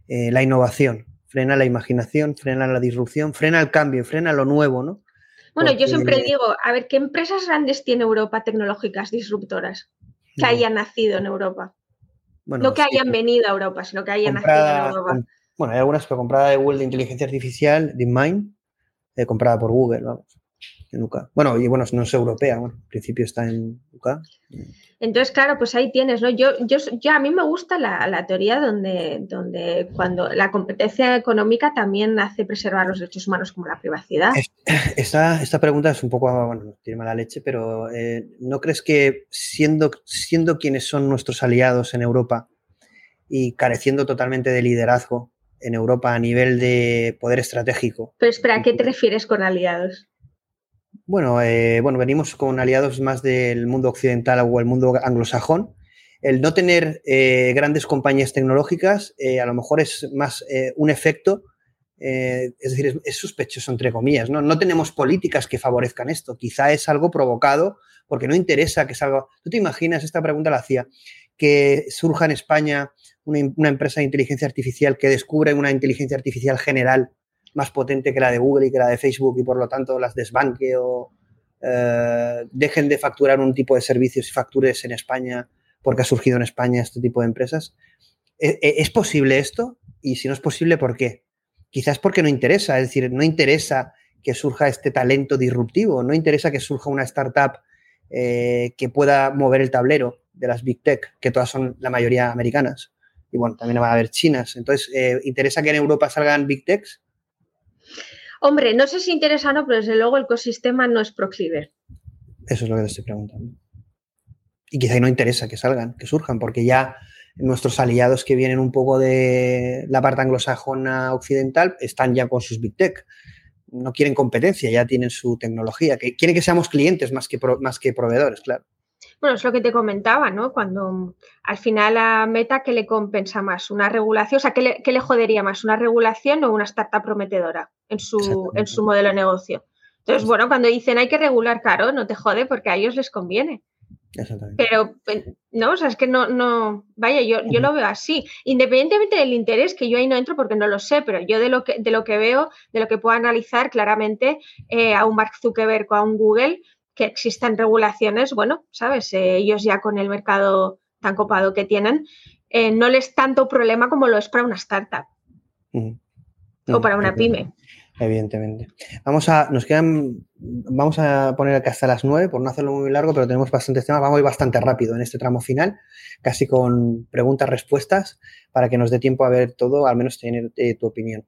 eh, la innovación, frena la imaginación, frena la disrupción, frena el cambio, frena lo nuevo, ¿no? Bueno, yo siempre digo, a ver, ¿qué empresas grandes tiene Europa tecnológicas disruptoras que hayan nacido en Europa? no que hayan venido a Europa, sino que hayan nacido en Europa. bueno, hay algunas, pero comprada de Google de inteligencia artificial, DeepMind, eh, comprada por Google, vamos en Bueno, y bueno, no es europea, bueno, en principio está en UK. Entonces, claro, pues ahí tienes, ¿no? Yo, yo, yo a mí me gusta la, teoría donde, donde cuando la competencia económica también hace preservar los derechos humanos como la privacidad. Esta, esta pregunta es un poco, bueno, tiene mala leche, pero eh, ¿no crees que siendo, siendo quienes son nuestros aliados en Europa y careciendo totalmente de liderazgo en Europa a nivel de poder estratégico? Pero espera, ¿a qué te refieres con aliados? Bueno, eh, bueno, venimos con aliados más del mundo occidental o el mundo anglosajón. El no tener eh, grandes compañías tecnológicas eh, a lo mejor es más un efecto, es decir, es, sospechoso entre comillas. ¿no? no tenemos políticas que favorezcan esto. Quizá es algo provocado porque no interesa que salga. ¿Tú te imaginas? Esta pregunta la hacía. Que surja en España una, una empresa de inteligencia artificial que descubre una inteligencia artificial general más potente que la de Google y que la de Facebook y por lo tanto las desbanque o eh, dejen de facturar un tipo de servicios y factures en España porque ha surgido en España este tipo de empresas. ¿E, e, ¿Es, posible esto? Y si no es posible, ¿por qué? Quizás porque no interesa, es decir, no interesa que surja este talento disruptivo, no interesa que surja una startup eh, que pueda mover el tablero de las big tech, que todas son la mayoría americanas. Y bueno, también va a haber chinas. Entonces, eh, ¿interesa que en Europa salgan big techs? Hombre, no sé si interesa o no, pero desde luego el ecosistema no es proclive. Eso es lo que te estoy preguntando. Y quizá no interesa que salgan, que surjan, porque ya nuestros aliados que vienen un poco de la parte anglosajona occidental están ya con sus big tech. No quieren competencia, ya tienen su tecnología. Que quieren que seamos clientes más que, más que proveedores, claro. Bueno, es lo que te comentaba, ¿no? Cuando al final a Meta, ¿qué le compensa más? ¿Una regulación? O sea, ¿qué le, le jodería más? ¿Una regulación o una startup prometedora en su, en su modelo de negocio? Entonces, bueno, cuando dicen hay que regular caro, no te jode porque a ellos les conviene. Pero, no, o sea, es que no, no, vaya, yo, yo lo veo así. Independientemente del interés, que yo ahí no entro porque no lo sé, pero yo de lo que, de lo que veo, de lo que puedo analizar claramente eh, a un Mark Zuckerberg o a un Google, que existan regulaciones, bueno, sabes, eh, ellos ya con el mercado tan copado que tienen, eh, no les tanto problema como lo es para una startup o para una pyme. Evidentemente. Vamos a, nos quedan, vamos a poner acá hasta las nueve, por no hacerlo muy largo, pero tenemos bastantes temas. Vamos a ir bastante rápido en este tramo final, casi con preguntas-respuestas, para que nos dé tiempo a ver todo, al menos tener eh, tu opinión.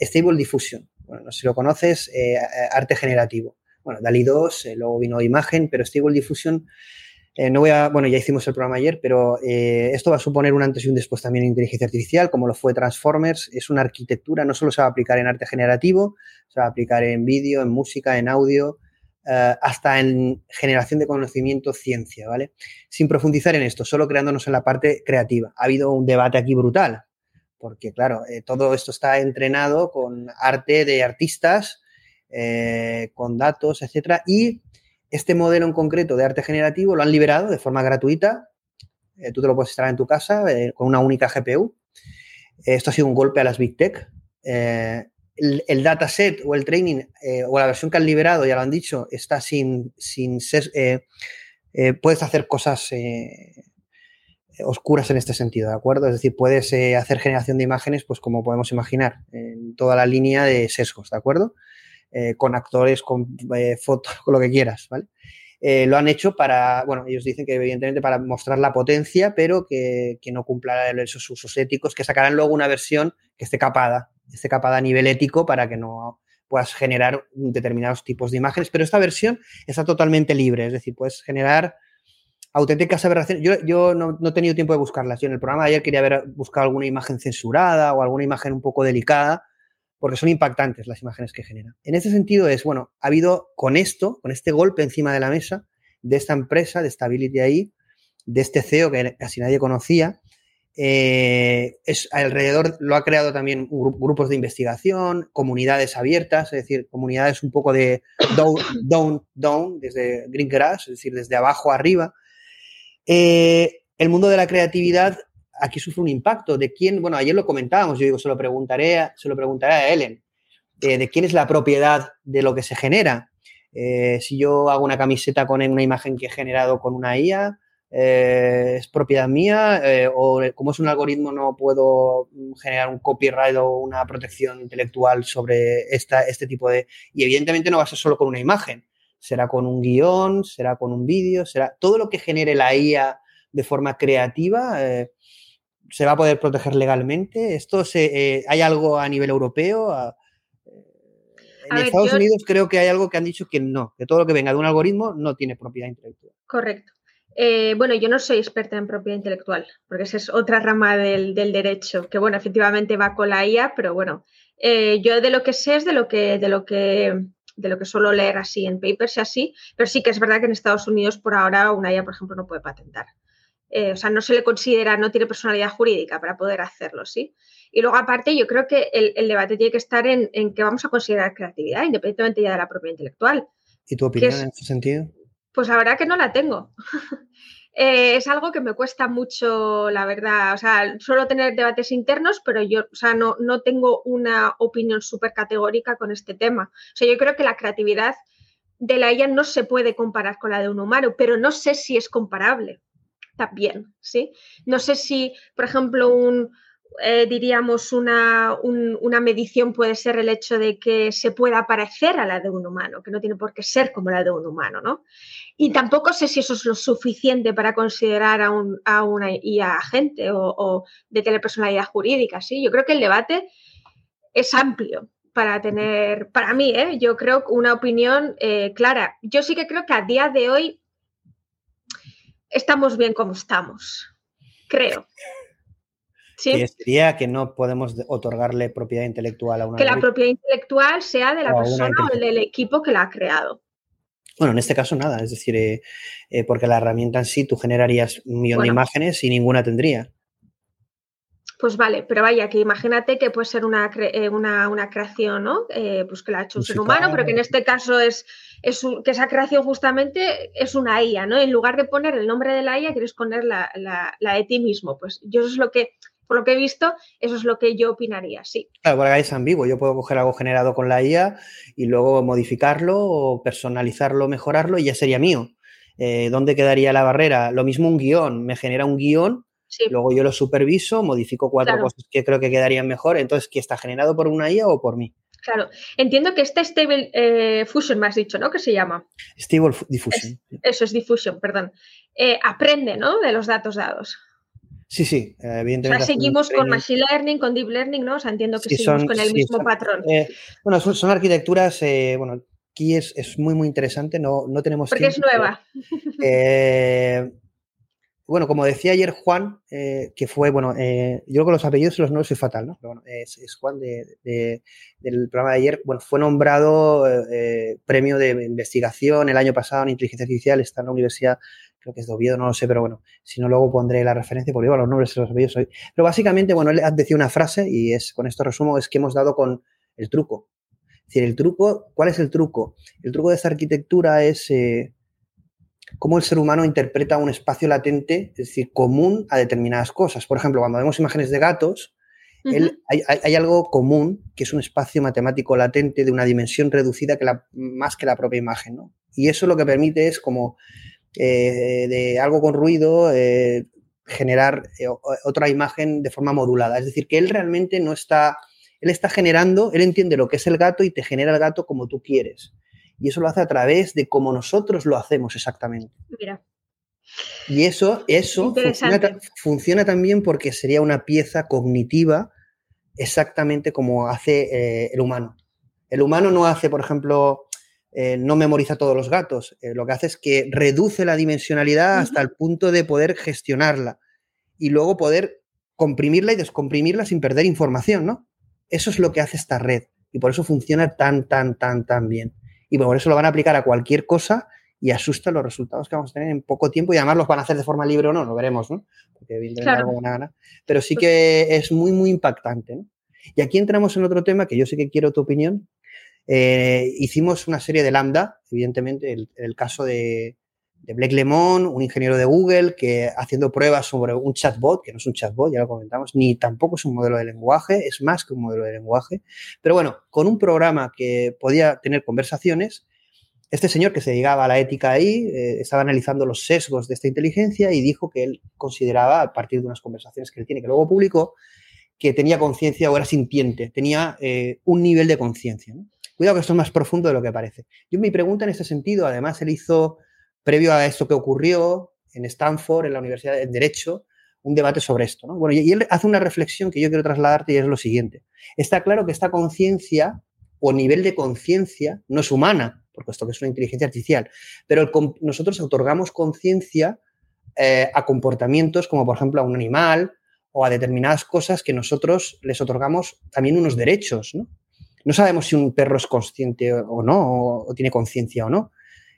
Stable Diffusion, bueno, no sé si lo conoces, arte generativo bueno, DALI 2, luego vino imagen, pero Stable Diffusion eh, no voy a, bueno, ya hicimos el programa ayer, pero eh, esto va a suponer un antes y un después también en inteligencia artificial, como lo fue Transformers. Es una arquitectura, no solo se va a aplicar en arte generativo, se va a aplicar en vídeo, en música, en audio, eh, hasta en generación de conocimiento, ciencia, ¿vale? Sin profundizar en esto, solo creándonos en la parte creativa. Ha habido un debate aquí brutal, porque claro, todo esto está entrenado con arte de artistas, con datos, etcétera, y este modelo en concreto de arte generativo lo han liberado de forma gratuita. Eh, tú te lo puedes instalar en tu casa eh, con una única GPU. esto ha sido un golpe a las Big Tech. Eh, el, dataset o el training o la versión que han liberado, ya lo han dicho, está sin, sin ser... puedes hacer cosas oscuras en este sentido, ¿de acuerdo? Es decir, puedes hacer generación de imágenes, pues como podemos imaginar, en toda la línea de sesgos, ¿de acuerdo? Eh, con actores, con eh, fotos, con lo que quieras, ¿vale? Eh, lo han hecho para, bueno, ellos dicen que evidentemente para mostrar la potencia, pero que, no cumpla esos usos éticos, que sacarán luego una versión que esté capada, esté capada a nivel ético para que no puedas generar determinados tipos de imágenes, pero esta versión está totalmente libre, es decir, puedes generar auténticas aberraciones. Yo, yo no, no, he tenido tiempo de buscarlas. Yo en el programa de ayer quería haber buscado alguna imagen censurada o alguna imagen un poco delicada, porque son impactantes las imágenes que genera. En ese sentido es, bueno, ha habido con esto, con este golpe encima de la mesa de esta empresa, de Stability AI, de este CEO que casi nadie conocía, eh, es alrededor, lo ha creado también grupos de investigación, comunidades abiertas, es decir, comunidades un poco de down, down, down desde green grass, es decir, desde abajo arriba. Eh, el mundo de la creatividad aquí sufre un impacto. ¿De quién? Bueno, ayer lo comentábamos, yo digo, se lo preguntaré, a, se lo a Ellen. Eh, ¿De quién es la propiedad de lo que se genera? Eh, si yo hago una camiseta con una imagen que he generado con una IA, eh, ¿es propiedad mía? ¿O como es un algoritmo no puedo generar un copyright o una protección intelectual sobre esta, este tipo de... Y evidentemente no va a ser solo con una imagen, será con un guion, será con un vídeo, será todo lo que genere la IA de forma creativa se va a poder proteger legalmente? ¿Esto se, eh, ¿Hay algo a nivel europeo? Eh, en Estados Unidos creo que hay algo que han dicho que no, que todo lo que venga de un algoritmo no tiene propiedad intelectual. Correcto. Eh, bueno, yo no soy experta en propiedad intelectual, porque esa es otra rama del, derecho, que bueno, efectivamente va con la IA, pero bueno, yo de lo que sé es de lo que, de lo que de lo que suelo leer así en papers y así, pero sí que es verdad que en Estados Unidos por ahora una IA, por ejemplo, no puede patentar. Eh, o sea, no se le considera, no tiene personalidad jurídica para poder hacerlo, ¿sí? Y luego, aparte, yo creo que el, debate tiene que estar en, qué vamos a considerar creatividad, independientemente ya de la propiedad intelectual. ¿Y tu opinión en ese sentido? Pues la verdad que no la tengo. Eh, es algo que me cuesta mucho, la verdad. O sea, suelo tener debates internos, pero yo, o sea, no, no tengo una opinión súper categórica con este tema. O sea, yo creo que la creatividad de la IA no se puede comparar con la de un humano, pero no sé si es comparable también, ¿sí? No sé si, por ejemplo, un, eh, diríamos, una, una, medición puede ser el hecho de que se pueda parecer a la de un humano, que no tiene por qué ser como la de un humano, ¿no? Y tampoco sé si eso es lo suficiente para considerar a, un, a una IA agente o, de tener personalidad jurídica, ¿sí? Yo creo que el debate es amplio para tener, para mí, ¿eh? yo creo una opinión eh, clara. Yo sí que creo que a día de hoy estamos bien como estamos, creo. ¿Sí? sería que no podemos otorgarle propiedad intelectual a una. Que la propiedad intelectual sea de la persona o del equipo que la ha creado. Bueno, en este caso nada, es decir, eh, eh, porque la herramienta en sí tú generarías un millón de imágenes y ninguna tendría. Pues vale, pero vaya, que imagínate que puede ser una, eh, una, creación, ¿no? pues que la ha hecho un ser humano, pero que en este caso es que esa creación justamente es una IA, ¿no? En lugar de poner el nombre de la IA, quieres poner la, de ti mismo. Pues yo eso es lo que, por lo que he visto, eso es lo que yo opinaría, sí. Claro, porque es ambiguo. Yo puedo coger algo generado con la IA y luego modificarlo o personalizarlo, mejorarlo y ya sería mío. Eh, ¿Dónde quedaría la barrera? Lo mismo un guion. Me genera un guion, luego yo lo superviso, modifico cuatro cosas que creo que quedarían mejor. Entonces, ¿qué está generado por una IA o por mí? Claro, entiendo que este Stable eh, Fusion me has dicho, ¿no? Que se llama. Stable Diffusion. eso es Diffusion, perdón. Eh, aprende, ¿no? De los datos dados. Sí, sí, evidentemente. O sea, seguimos con Machine Learning, con Deep Learning, ¿no? O sea, entiendo que seguimos con el mismo patrón. Eh, bueno, son, arquitecturas, bueno, aquí es, muy, muy interesante. No, no tenemos. Porque es nueva. Eh, bueno, como decía ayer Juan, eh, que fue, bueno, eh, yo con los apellidos los no soy fatal, ¿no? Pero bueno, es, Juan del programa de ayer, bueno, fue nombrado premio de investigación el año pasado en inteligencia artificial, está en la universidad, creo que es de Oviedo, no lo sé, pero bueno, si no luego pondré la referencia porque igual los nombres de los apellidos hoy. Pero básicamente, bueno, él decía una frase y es, con esto resumo, es que hemos dado con el truco decir, el truco, ¿cuál es el truco? El truco de esta arquitectura es eh, cómo el ser humano interpreta un espacio latente, es decir, común a determinadas cosas. Por ejemplo, cuando vemos imágenes de gatos, hay, algo común, que es un espacio matemático latente de una dimensión reducida que la, más que la propia imagen. Y eso lo que permite es como eh, de algo con ruido eh, generar otra imagen de forma modulada. Es decir, que él realmente no está él está generando, él entiende lo que es el gato y te genera el gato como tú quieres. Y eso lo hace a través de cómo nosotros lo hacemos exactamente. Mira. Y eso, eso funciona, también porque sería una pieza cognitiva exactamente como hace eh, el humano. El humano no hace, por ejemplo, eh, no memoriza todos los gatos. Eh, lo que hace es que reduce la dimensionalidad hasta el punto de poder gestionarla y luego poder comprimirla y descomprimirla sin perder información, ¿no? Eso es lo que hace esta red y por eso funciona tan, tan, tan, tan bien. Y por eso lo van a aplicar a cualquier cosa y asusta los resultados que vamos a tener en poco tiempo y además los van a hacer de forma libre o no, lo veremos, ¿no? Porque evidentemente algo van a ganar. Pero sí que es muy, muy impactante, ¿no? Y aquí entramos en otro tema que yo sé que quiero tu opinión. Eh, hicimos una serie de Lambda, evidentemente, el caso de, de Blake Lemon, un ingeniero de Google, que haciendo pruebas sobre un chatbot, que no es un chatbot, ya lo comentamos, ni tampoco es un modelo de lenguaje, es más que un modelo de lenguaje. Pero bueno, con un programa que podía tener conversaciones, este señor que se dedicaba a la ética ahí eh, estaba analizando los sesgos de esta inteligencia y dijo que él consideraba, a partir de unas conversaciones que él tiene, que luego publicó, que tenía conciencia o era sintiente, tenía eh, un nivel de conciencia. Cuidado que esto es más profundo de lo que parece. Yo mi pregunta en este sentido, además, él hizo previo a esto que ocurrió en Stanford, en la Universidad de Derecho, un debate sobre esto. ¿no? Bueno, y él hace una reflexión que yo quiero trasladarte y es lo siguiente. Está claro que esta conciencia o nivel de conciencia no es humana, porque esto que es una inteligencia artificial, pero nosotros otorgamos conciencia eh, a comportamientos como por ejemplo a un animal o a determinadas cosas que nosotros les otorgamos también unos derechos. No, no sabemos si un perro es consciente o no, o tiene conciencia o no.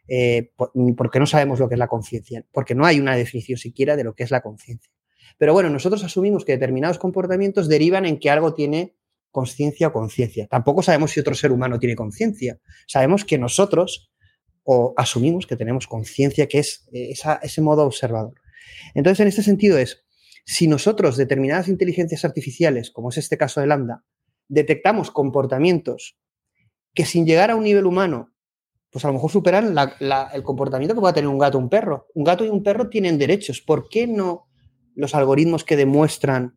Eh, porque no sabemos lo que es la conciencia, porque no hay una definición siquiera de lo que es la conciencia. Pero bueno, nosotros asumimos que determinados comportamientos derivan en que algo tiene conciencia o conciencia. Tampoco sabemos si otro ser humano tiene conciencia. Sabemos que nosotros o asumimos que tenemos conciencia, que es eh, ese modo observador. Entonces, en este sentido es, si nosotros determinadas inteligencias artificiales, como es este caso de Lambda, detectamos comportamientos que sin llegar a un nivel humano pues a lo mejor superan el comportamiento que pueda tener un gato o un perro. Un gato y un perro tienen derechos. ¿Por qué no los algoritmos que demuestran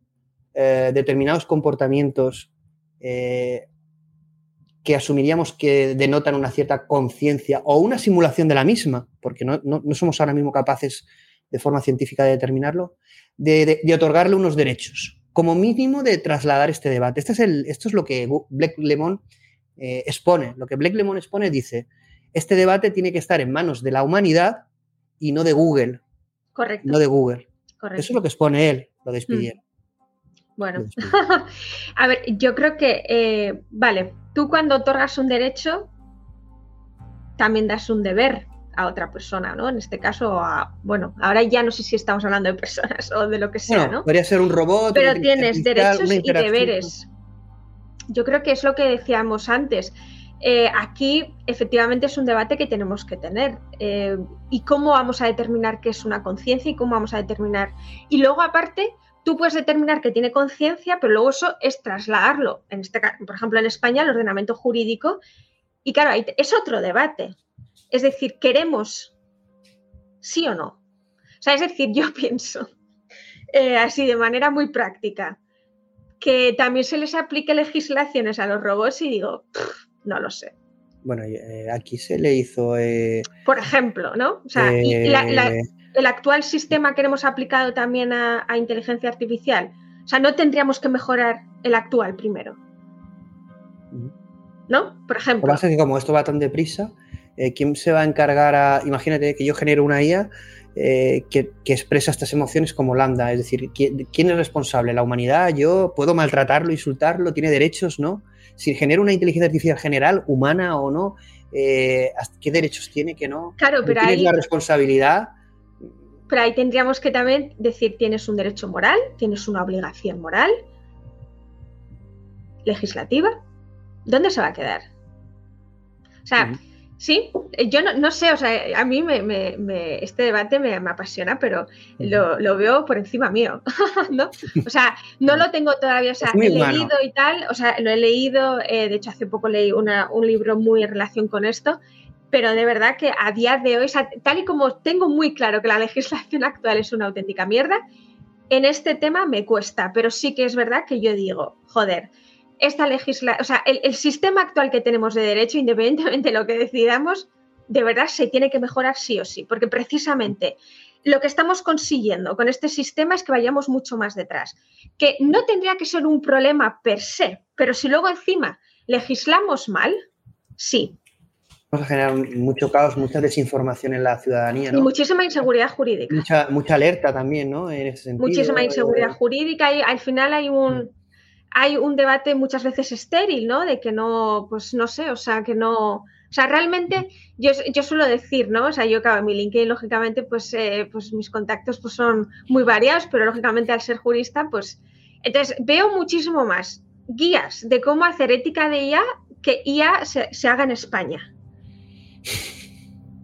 eh, determinados comportamientos eh, que asumiríamos que denotan una cierta conciencia o una simulación de la misma, porque no, somos ahora mismo capaces de forma científica de determinarlo, de, otorgarle unos derechos, como mínimo de trasladar este debate. Este es el, esto es lo que Blake Lemon eh, expone. Lo que Blake Lemon expone dice, este debate tiene que estar en manos de la humanidad y no de Google. Correcto. No de Google. Correcto. Eso es lo que expone él, lo despidieron. Mm. Bueno, a ver, yo creo que, eh, vale, tú cuando otorgas un derecho, también das un deber a otra persona, ¿no? En este caso, a, bueno, ahora ya no sé si estamos hablando de personas o de lo que sea, ¿no? Podría ser un robot. Pero tienes derechos y deberes. Yo creo que es lo que decíamos antes. Eh, aquí efectivamente es un debate que tenemos que tener. Eh, ¿Y cómo vamos a determinar qué es una conciencia y cómo vamos a determinar? Y luego aparte, tú puedes determinar que tiene conciencia, pero luego eso es trasladarlo, este, por ejemplo en España, al ordenamiento jurídico. Y claro, es otro debate. Es decir, ¿queremos sí o no? O sea, es decir, yo pienso, eh, así de manera muy práctica, que también se les aplique legislaciones a los robots y digo, no lo sé. Bueno, eh, aquí se le hizo... Eh, Por ejemplo, ¿no? O sea, eh, el actual sistema que hemos aplicado también a, inteligencia artificial, o sea, no tendríamos que mejorar el actual primero. ¿no? Por ejemplo. Lo que pasa es que como esto va tan deprisa, eh, ¿quién se va a encargar a... Imagínate que yo genero una IA eh, que, expresa estas emociones como lambda, es decir, ¿quién, es responsable? ¿La humanidad? ¿Yo puedo maltratarlo, insultarlo? ¿Tiene derechos? ¿No? Si genero una inteligencia artificial general, humana o no, eh, ¿qué derechos tiene que no? Claro, pero ¿Tienes la responsabilidad? Pero ahí tendríamos que también decir, tienes un derecho moral, tienes una obligación moral, legislativa, ¿dónde se va a quedar? O sea, sí, yo no, sé, o sea, a mí me, este debate me, apasiona, pero lo, veo por encima mío, ¿no? O sea, no lo tengo todavía, o sea, he leído y tal, o sea, lo he leído, eh, de hecho hace poco leí un libro muy en relación con esto, pero de verdad que a día de hoy, tal y como tengo muy claro que la legislación actual es una auténtica mierda, en este tema me cuesta, pero sí que es verdad que yo digo, joder, esta legislación, o sea, el, sistema actual que tenemos de derecho, independientemente de lo que decidamos, de verdad se tiene que mejorar sí o sí, porque precisamente lo que estamos consiguiendo con este sistema es que vayamos mucho más detrás, que no tendría que ser un problema per se, pero si luego encima legislamos mal, sí. Vamos a generar mucho caos, mucha desinformación en la ciudadanía. ¿no? Y muchísima inseguridad jurídica. Mucha, mucha alerta también, ¿no? En ese sentido. Muchísima inseguridad jurídica y al final hay un, hay un debate muchas veces estéril, ¿no? De que no, pues no sé, o sea, que no, o sea, realmente yo, yo suelo decir, ¿no? O sea, yo, claro, mi LinkedIn, lógicamente, pues, eh, pues mis contactos pues, son muy variados, pero lógicamente al ser jurista, pues, entonces veo muchísimo más guías de cómo hacer ética de IA que IA se, haga en España.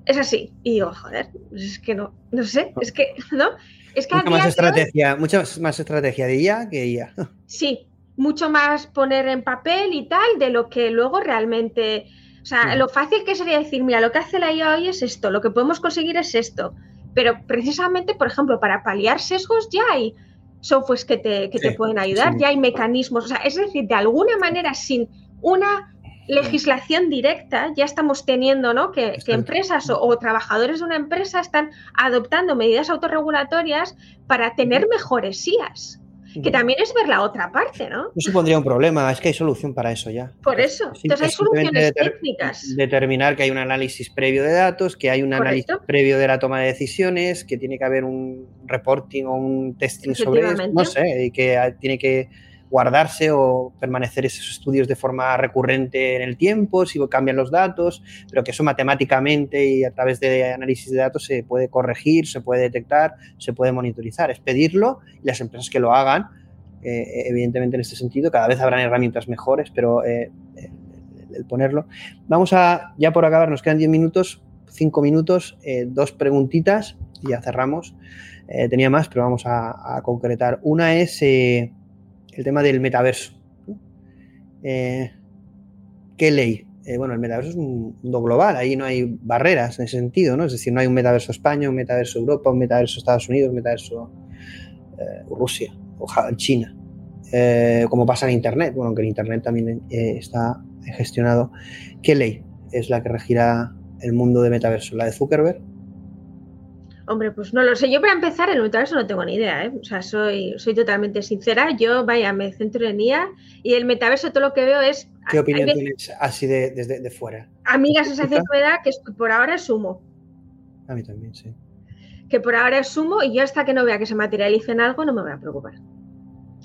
Es así. Y digo, joder, pues es que no, no sé, es que, ¿no? Es que mucha más estrategia, mucha más estrategia de IA que IA. Sí, mucho más poner en papel y tal de lo que luego realmente... O sea, lo fácil que sería decir, mira, lo que hace la IA hoy es esto, lo que podemos conseguir es esto. Pero precisamente, por ejemplo, para paliar sesgos ya hay softwares que te, que te pueden ayudar, ya hay mecanismos. O sea, es decir, de alguna manera, sin una legislación directa, ya estamos teniendo ¿no? que, empresas o, o, trabajadores de una empresa están adoptando medidas autorregulatorias para tener mejores IAS que también es ver la otra parte, ¿no? No supondría un problema, es que hay solución para eso ya. Por eso, entonces hay soluciones técnicas. Determinar que hay un análisis previo de datos, que hay un análisis previo de la toma de decisiones, que tiene que haber un reporting o un testing sobre eso, no sé, y que tiene que guardarse o permanecer esos estudios de forma recurrente en el tiempo, si cambian los datos, pero que eso matemáticamente y a través de análisis de datos se puede corregir, se puede detectar, se puede monitorizar. Es pedirlo y las empresas que lo hagan, eh, evidentemente en este sentido, cada vez habrán herramientas mejores, pero eh, el, ponerlo. Vamos a, ya por acabar, nos quedan 10 minutos, 5 minutos, eh, dos preguntitas y ya cerramos. tenía más, pero vamos a, a concretar. Una es el tema del metaverso. Eh, ¿Qué ley? Eh, bueno, el metaverso es un mundo global, ahí no hay barreras en ese sentido, ¿no? Es decir, no hay un metaverso España, un metaverso Europa, un metaverso Estados Unidos, un metaverso eh, Rusia o China, como pasa en Internet, bueno, aunque en Internet también está gestionado. ¿Qué ley es la que regirá el mundo de metaverso? ¿La de Zuckerberg? Hombre, pues no lo sé. Yo para empezar, el metaverso no tengo ni idea, ¿eh? O sea, soy, soy totalmente sincera. Yo, vaya, me centro en IA y el metaverso todo lo que veo es... ¿Qué opinión tienes así de, desde de fuera? A mí la sensación que me da que por ahora es humo. A mí también, sí. Que por ahora es humo y yo hasta que no vea que se materialice en algo no me voy a preocupar.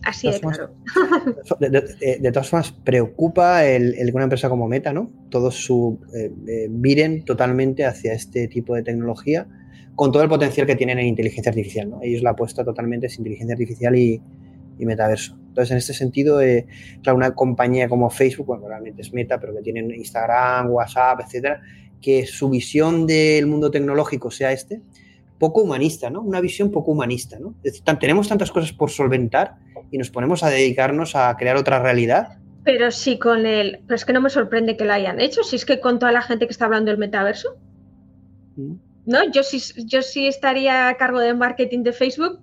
Así de, claro. De, todas formas, preocupa el, que una empresa como Meta, ¿no? Todos su eh, eh, miren totalmente hacia este tipo de tecnología con todo el potencial que tienen en inteligencia artificial. ¿no? Ellos la apuesta totalmente es inteligencia artificial y, metaverso. Entonces, en este sentido, eh, claro, una compañía como Facebook, bueno, realmente es Meta, pero que tienen Instagram, WhatsApp, etcétera, que su visión del mundo tecnológico sea este, poco humanista, ¿no? Una visión poco humanista, ¿no? Es decir, tenemos tantas cosas por solventar y nos ponemos a dedicarnos a crear otra realidad. Pero sí, con el. Pero es que no me sorprende que lo hayan hecho, si es que con toda la gente que está hablando del metaverso. Mm. ¿No? Yo sí, yo sí estaría a cargo de marketing de Facebook,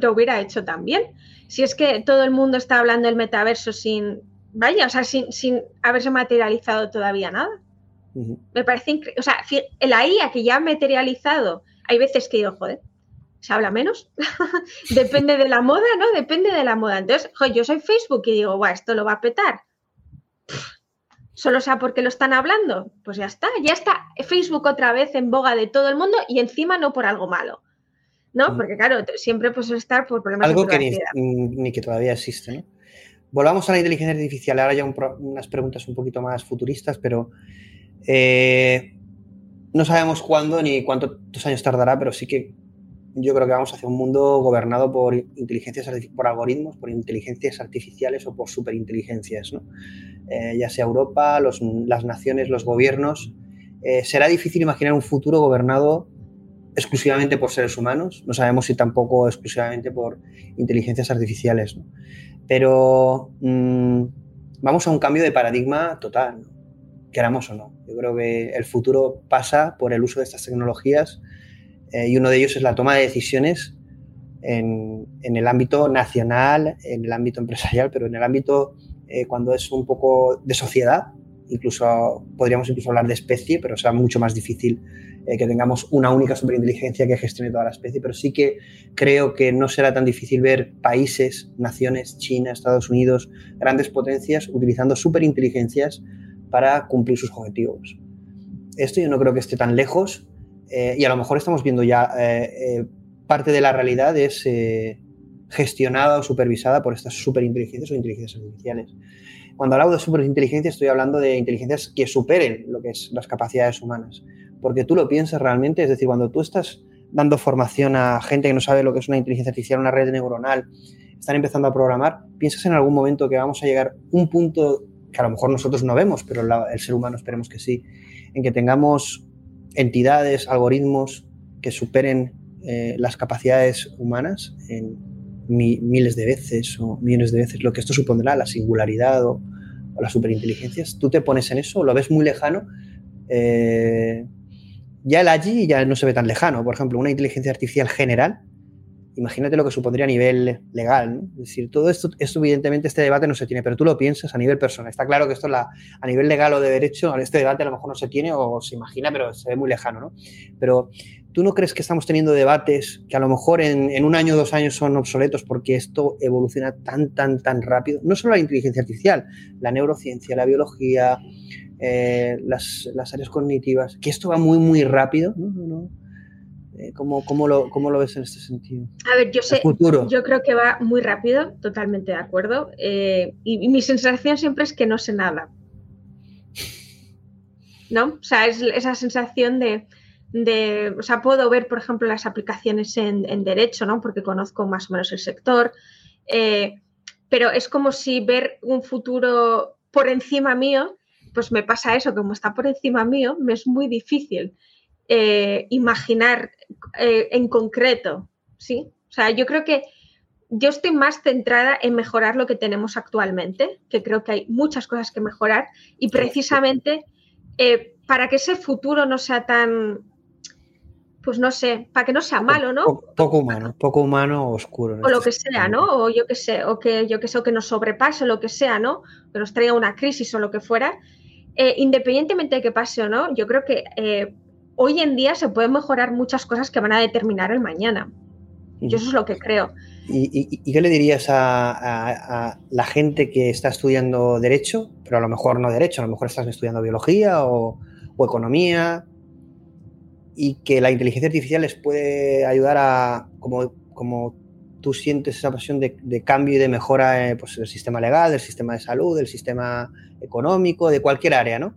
lo hubiera hecho también. Si es que todo el mundo está hablando del metaverso sin, vaya, o sea, sin, sin haberse materializado todavía nada. Me parece increíble. O sea, la IA que ya ha materializado, hay veces que digo, joder, se habla menos. Depende de la moda, ¿no? Depende de la moda. Entonces, yo soy Facebook y digo, guau, esto lo va a petar. Solo sea porque lo están hablando, pues ya está, ya está Facebook otra vez en boga de todo el mundo y encima no por algo malo. ¿No? Mm. Porque claro, siempre puede estar por problemas algo de que ni, que todavía existe, ¿no? Volvamos a la inteligencia artificial. Ahora ya unas preguntas un poquito más futuristas, pero eh, no sabemos cuándo ni cuántos años tardará, pero sí que yo creo que vamos hacia un mundo gobernado por inteligencias, por algoritmos, por inteligencias artificiales o por superinteligencias, ¿no? Eh, ya sea Europa, las naciones, los gobiernos. Eh, será difícil imaginar un futuro gobernado exclusivamente por seres humanos, no sabemos si tampoco exclusivamente por inteligencias artificiales, pero mm, vamos a un cambio de paradigma total, queramos o no. Yo creo que el futuro pasa por el uso de estas tecnologías eh, y uno de ellos es la toma de decisiones en, el ámbito nacional, en el ámbito empresarial, pero en el ámbito eh, cuando es un poco de sociedad, incluso podríamos incluso hablar de especie, pero será mucho más difícil eh, que tengamos una única superinteligencia que gestione toda la especie, pero sí que creo que no será tan difícil ver países, naciones, China, Estados Unidos, grandes potencias utilizando superinteligencias para cumplir sus objetivos. Esto yo no creo que esté tan lejos eh, y a lo mejor estamos viendo ya eh, eh, parte de la realidad es gestionada o supervisada por estas superinteligencias o inteligencias artificiales. Cuando hablo de superinteligencia estoy hablando de inteligencias que superen lo que es las capacidades humanas, porque tú lo piensas realmente, es decir, cuando tú estás dando formación a gente que no sabe lo que es una inteligencia artificial, una red neuronal, están empezando a programar, piensas en algún momento que vamos a llegar a un punto que a lo mejor nosotros no vemos, pero el ser humano esperemos que sí, en que tengamos entidades, algoritmos que superen eh, las capacidades humanas en miles de veces o millones de veces, lo que esto supondrá, la singularidad o, las superinteligencias. Tú te pones en eso, lo ves muy lejano. Eh, ya el allí ya no se ve tan lejano. Por ejemplo, una inteligencia artificial general imagínate lo que supondría a nivel legal. Es decir, todo esto, esto, evidentemente, este debate no se tiene, pero tú lo piensas a nivel personal. Está claro que esto la, a nivel legal o de derecho, este debate a lo mejor no se tiene o se imagina, pero se ve muy lejano, ¿no? Pero tú no crees que estamos teniendo debates que a lo mejor en, un año o dos años son obsoletos porque esto evoluciona tan, tan, tan rápido. No solo la inteligencia artificial, la neurociencia, la biología, eh, las, las, áreas cognitivas, que esto va muy, muy rápido, ¿no? no, no ¿Cómo, cómo, lo, ¿Cómo, lo, ves en este sentido? A ver, yo sé, yo creo que va muy rápido, totalmente de acuerdo. Eh, y, mi sensación siempre es que no sé nada. ¿No? O sea, es esa sensación de, de o sea, puedo ver, por ejemplo, las aplicaciones en, en, derecho, ¿no? Porque conozco más o menos el sector. Eh, pero es como si ver un futuro por encima mío, pues me pasa eso, como está por encima mío, me es muy difícil. Imaginar eh, en concreto, ¿sí? O sea, yo creo que yo estoy más centrada en mejorar lo que tenemos actualmente, que creo que hay muchas cosas que mejorar y precisamente eh, para que ese futuro no sea tan, pues no sé, para que no sea malo, ¿no? Poco, humano, poco humano o oscuro. O lo este que sea, ¿no? O yo que sé, o que yo que sé, o que nos sobrepase, o lo que sea, ¿no? Que nos traiga una crisis o lo que fuera. Eh, independientemente de que pase o no, yo creo que hoy en día se pueden mejorar muchas cosas que van a determinar el mañana. Yo eso es lo que creo. ¿Y, qué le dirías a, la gente que está estudiando Derecho, pero a lo mejor no Derecho, a lo mejor estás estudiando Biología o, Economía, y que la inteligencia artificial les puede ayudar a, como, como tú sientes esa pasión de, cambio y de mejora eh, pues, del sistema legal, del sistema de salud, del sistema económico, de cualquier área, ¿no?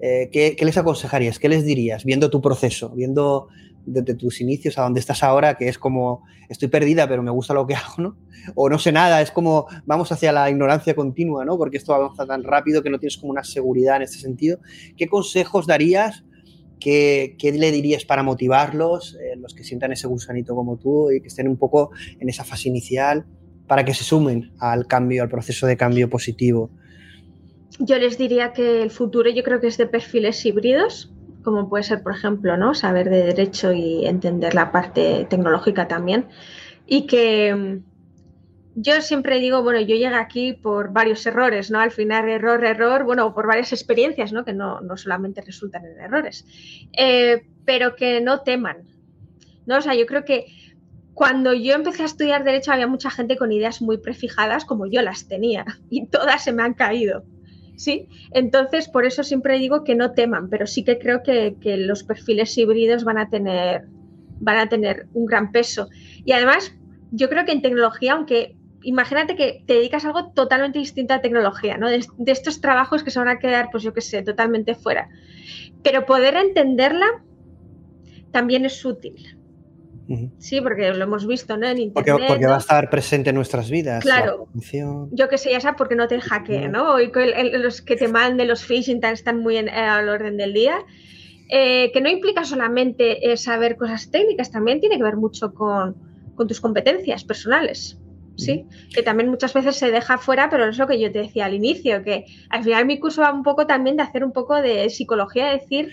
Eh, ¿qué, les aconsejarías? ¿Qué les dirías viendo tu proceso, viendo desde tus inicios a donde estás ahora, que es como estoy perdida, pero me gusta lo que hago, ¿no? O no sé nada, es como vamos hacia la ignorancia continua, ¿no? Porque esto avanza tan rápido que no tienes como una seguridad en este sentido. ¿Qué consejos darías? ¿Qué, le dirías para motivarlos, eh, los que sientan ese gusanito como tú y que estén un poco en esa fase inicial, para que se sumen al cambio, al proceso de cambio positivo? Yo les diría que el futuro yo creo que es de perfiles híbridos, como puede ser, por ejemplo, ¿no? saber de derecho y entender la parte tecnológica también. Y que mm, yo siempre digo, bueno, yo llegué aquí por varios errores, ¿no? Al final, error, error, bueno, por varias experiencias, ¿no? Que no, solamente resultan en errores. Eh, pero que no teman, ¿no? O sea, yo creo que cuando yo empecé a estudiar Derecho había mucha gente con ideas muy prefijadas como yo las tenía y todas se me han caído. Sí, entonces por eso siempre digo que no teman, pero sí que creo que, los perfiles híbridos van a tener van a tener un gran peso. Y además, yo creo que en tecnología, aunque imagínate que te dedicas a algo totalmente distinto a tecnología, ¿no? De, estos trabajos que se van a quedar, pues yo qué sé, totalmente fuera. Pero poder entenderla también es útil. Sí, porque lo hemos visto, ¿no? En internet. Porque, va a estar presente en nuestras vidas. Claro. Yo que sé, ya sabes, porque no te hackeen, ¿no? Hoy los que te manden los phishing están muy en, al orden del día. Eh, que no implica solamente saber cosas técnicas, también tiene que ver mucho con, con tus competencias personales. ¿sí? Que también muchas veces se deja fuera, pero es lo que yo te decía al inicio, que al final mi curso va un poco también de hacer un poco de psicología, de decir,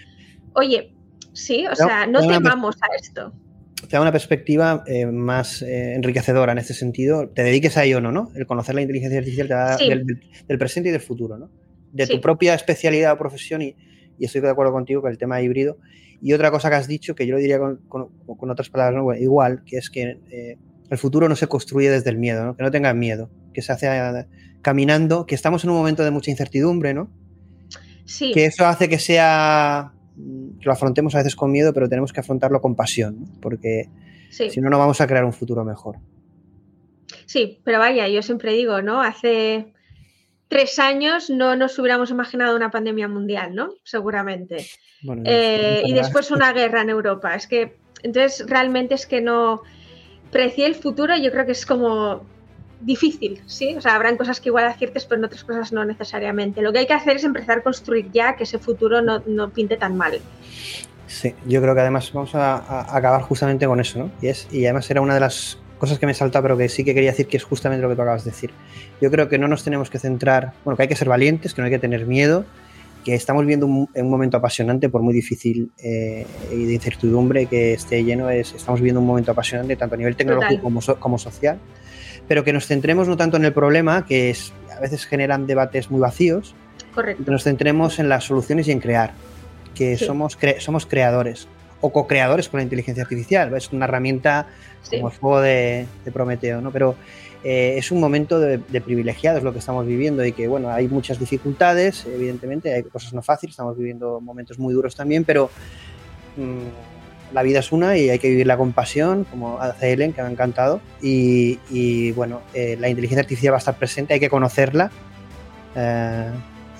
oye, sí, o sea, no temamos a esto. Te da una perspectiva eh, más eh, enriquecedora en este sentido, te dediques a ello o no, ¿no? El conocer la inteligencia artificial te da del, presente y del futuro, ¿no? De tu propia especialidad o profesión y, estoy de acuerdo contigo con el tema híbrido. Y otra cosa que has dicho, que yo lo diría con, otras palabras igual, que es que eh, el futuro no se construye desde el miedo, ¿no? que no tengan miedo, que se hace caminando, que estamos en un momento de mucha incertidumbre, ¿no? Sí. Que eso hace que sea, lo afrontemos a veces con miedo, pero tenemos que afrontarlo con pasión, porque si no, no vamos a crear un futuro mejor. Sí, pero vaya, yo siempre digo, ¿no? Hace tres años no nos hubiéramos imaginado una pandemia mundial, ¿no? Seguramente. Eh, y después una guerra en Europa. Es que, entonces, realmente es que no precie el futuro, yo creo que es como difícil, ¿sí? O sea, habrán cosas que igual aciertes, pero en otras cosas no necesariamente. Lo que hay que hacer es empezar a construir ya que ese futuro no, pinte tan mal. Sí, yo creo que además vamos a, acabar justamente con eso, ¿no? Y, es, y además era una de las cosas que me salta, pero que sí que quería decir que es justamente lo que tú acabas de decir. Yo creo que no nos tenemos que centrar, bueno, que hay que ser valientes, que no hay que tener miedo, que estamos viendo un, un momento apasionante, por muy difícil eh, y de incertidumbre que esté lleno, es, estamos viendo un momento apasionante tanto a nivel tecnológico como, como, social, pero que nos centremos no tanto en el problema, que es, a veces generan debates muy vacíos, Correcto. que nos centremos en las soluciones y en crear, que somos, somos creadores o co-creadores con la inteligencia artificial, es una herramienta como el juego de, de Prometeo, ¿no? pero eh, es un momento de, privilegiados lo que estamos viviendo y que, bueno, hay muchas dificultades, evidentemente, hay cosas no fáciles, estamos viviendo momentos muy duros también, pero mm, la vida es una y hay que vivirla con pasión, como hace Ellen, que me ha encantado. Y, bueno, eh, la inteligencia artificial va a estar presente, hay que conocerla, eh,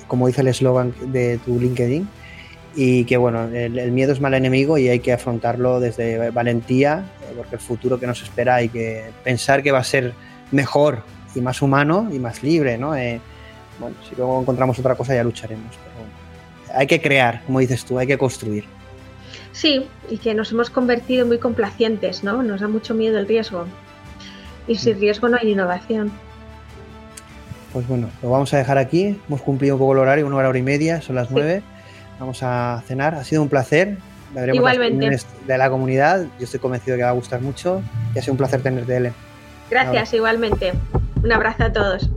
como dice el eslogan de tu LinkedIn. Y que bueno, el, miedo es mal enemigo y hay que afrontarlo desde valentía, porque el futuro que nos espera hay que pensar que va a ser mejor y más humano y más libre, ¿no? Eh, bueno, si luego encontramos otra cosa ya lucharemos. Hay que crear, como dices tú, hay que construir. Sí, y que nos hemos convertido muy complacientes, ¿no? Nos da mucho miedo el riesgo. Y sin riesgo no hay innovación. Pues bueno, lo vamos a dejar aquí. Hemos cumplido un poco el horario, una hora y media, son las nueve. Vamos a cenar. Ha sido un placer. Igualmente. de la comunidad. Yo estoy convencido de que va a gustar mucho. Y ha sido un placer tenerte, Ellen. Gracias, igualmente. Un abrazo a todos.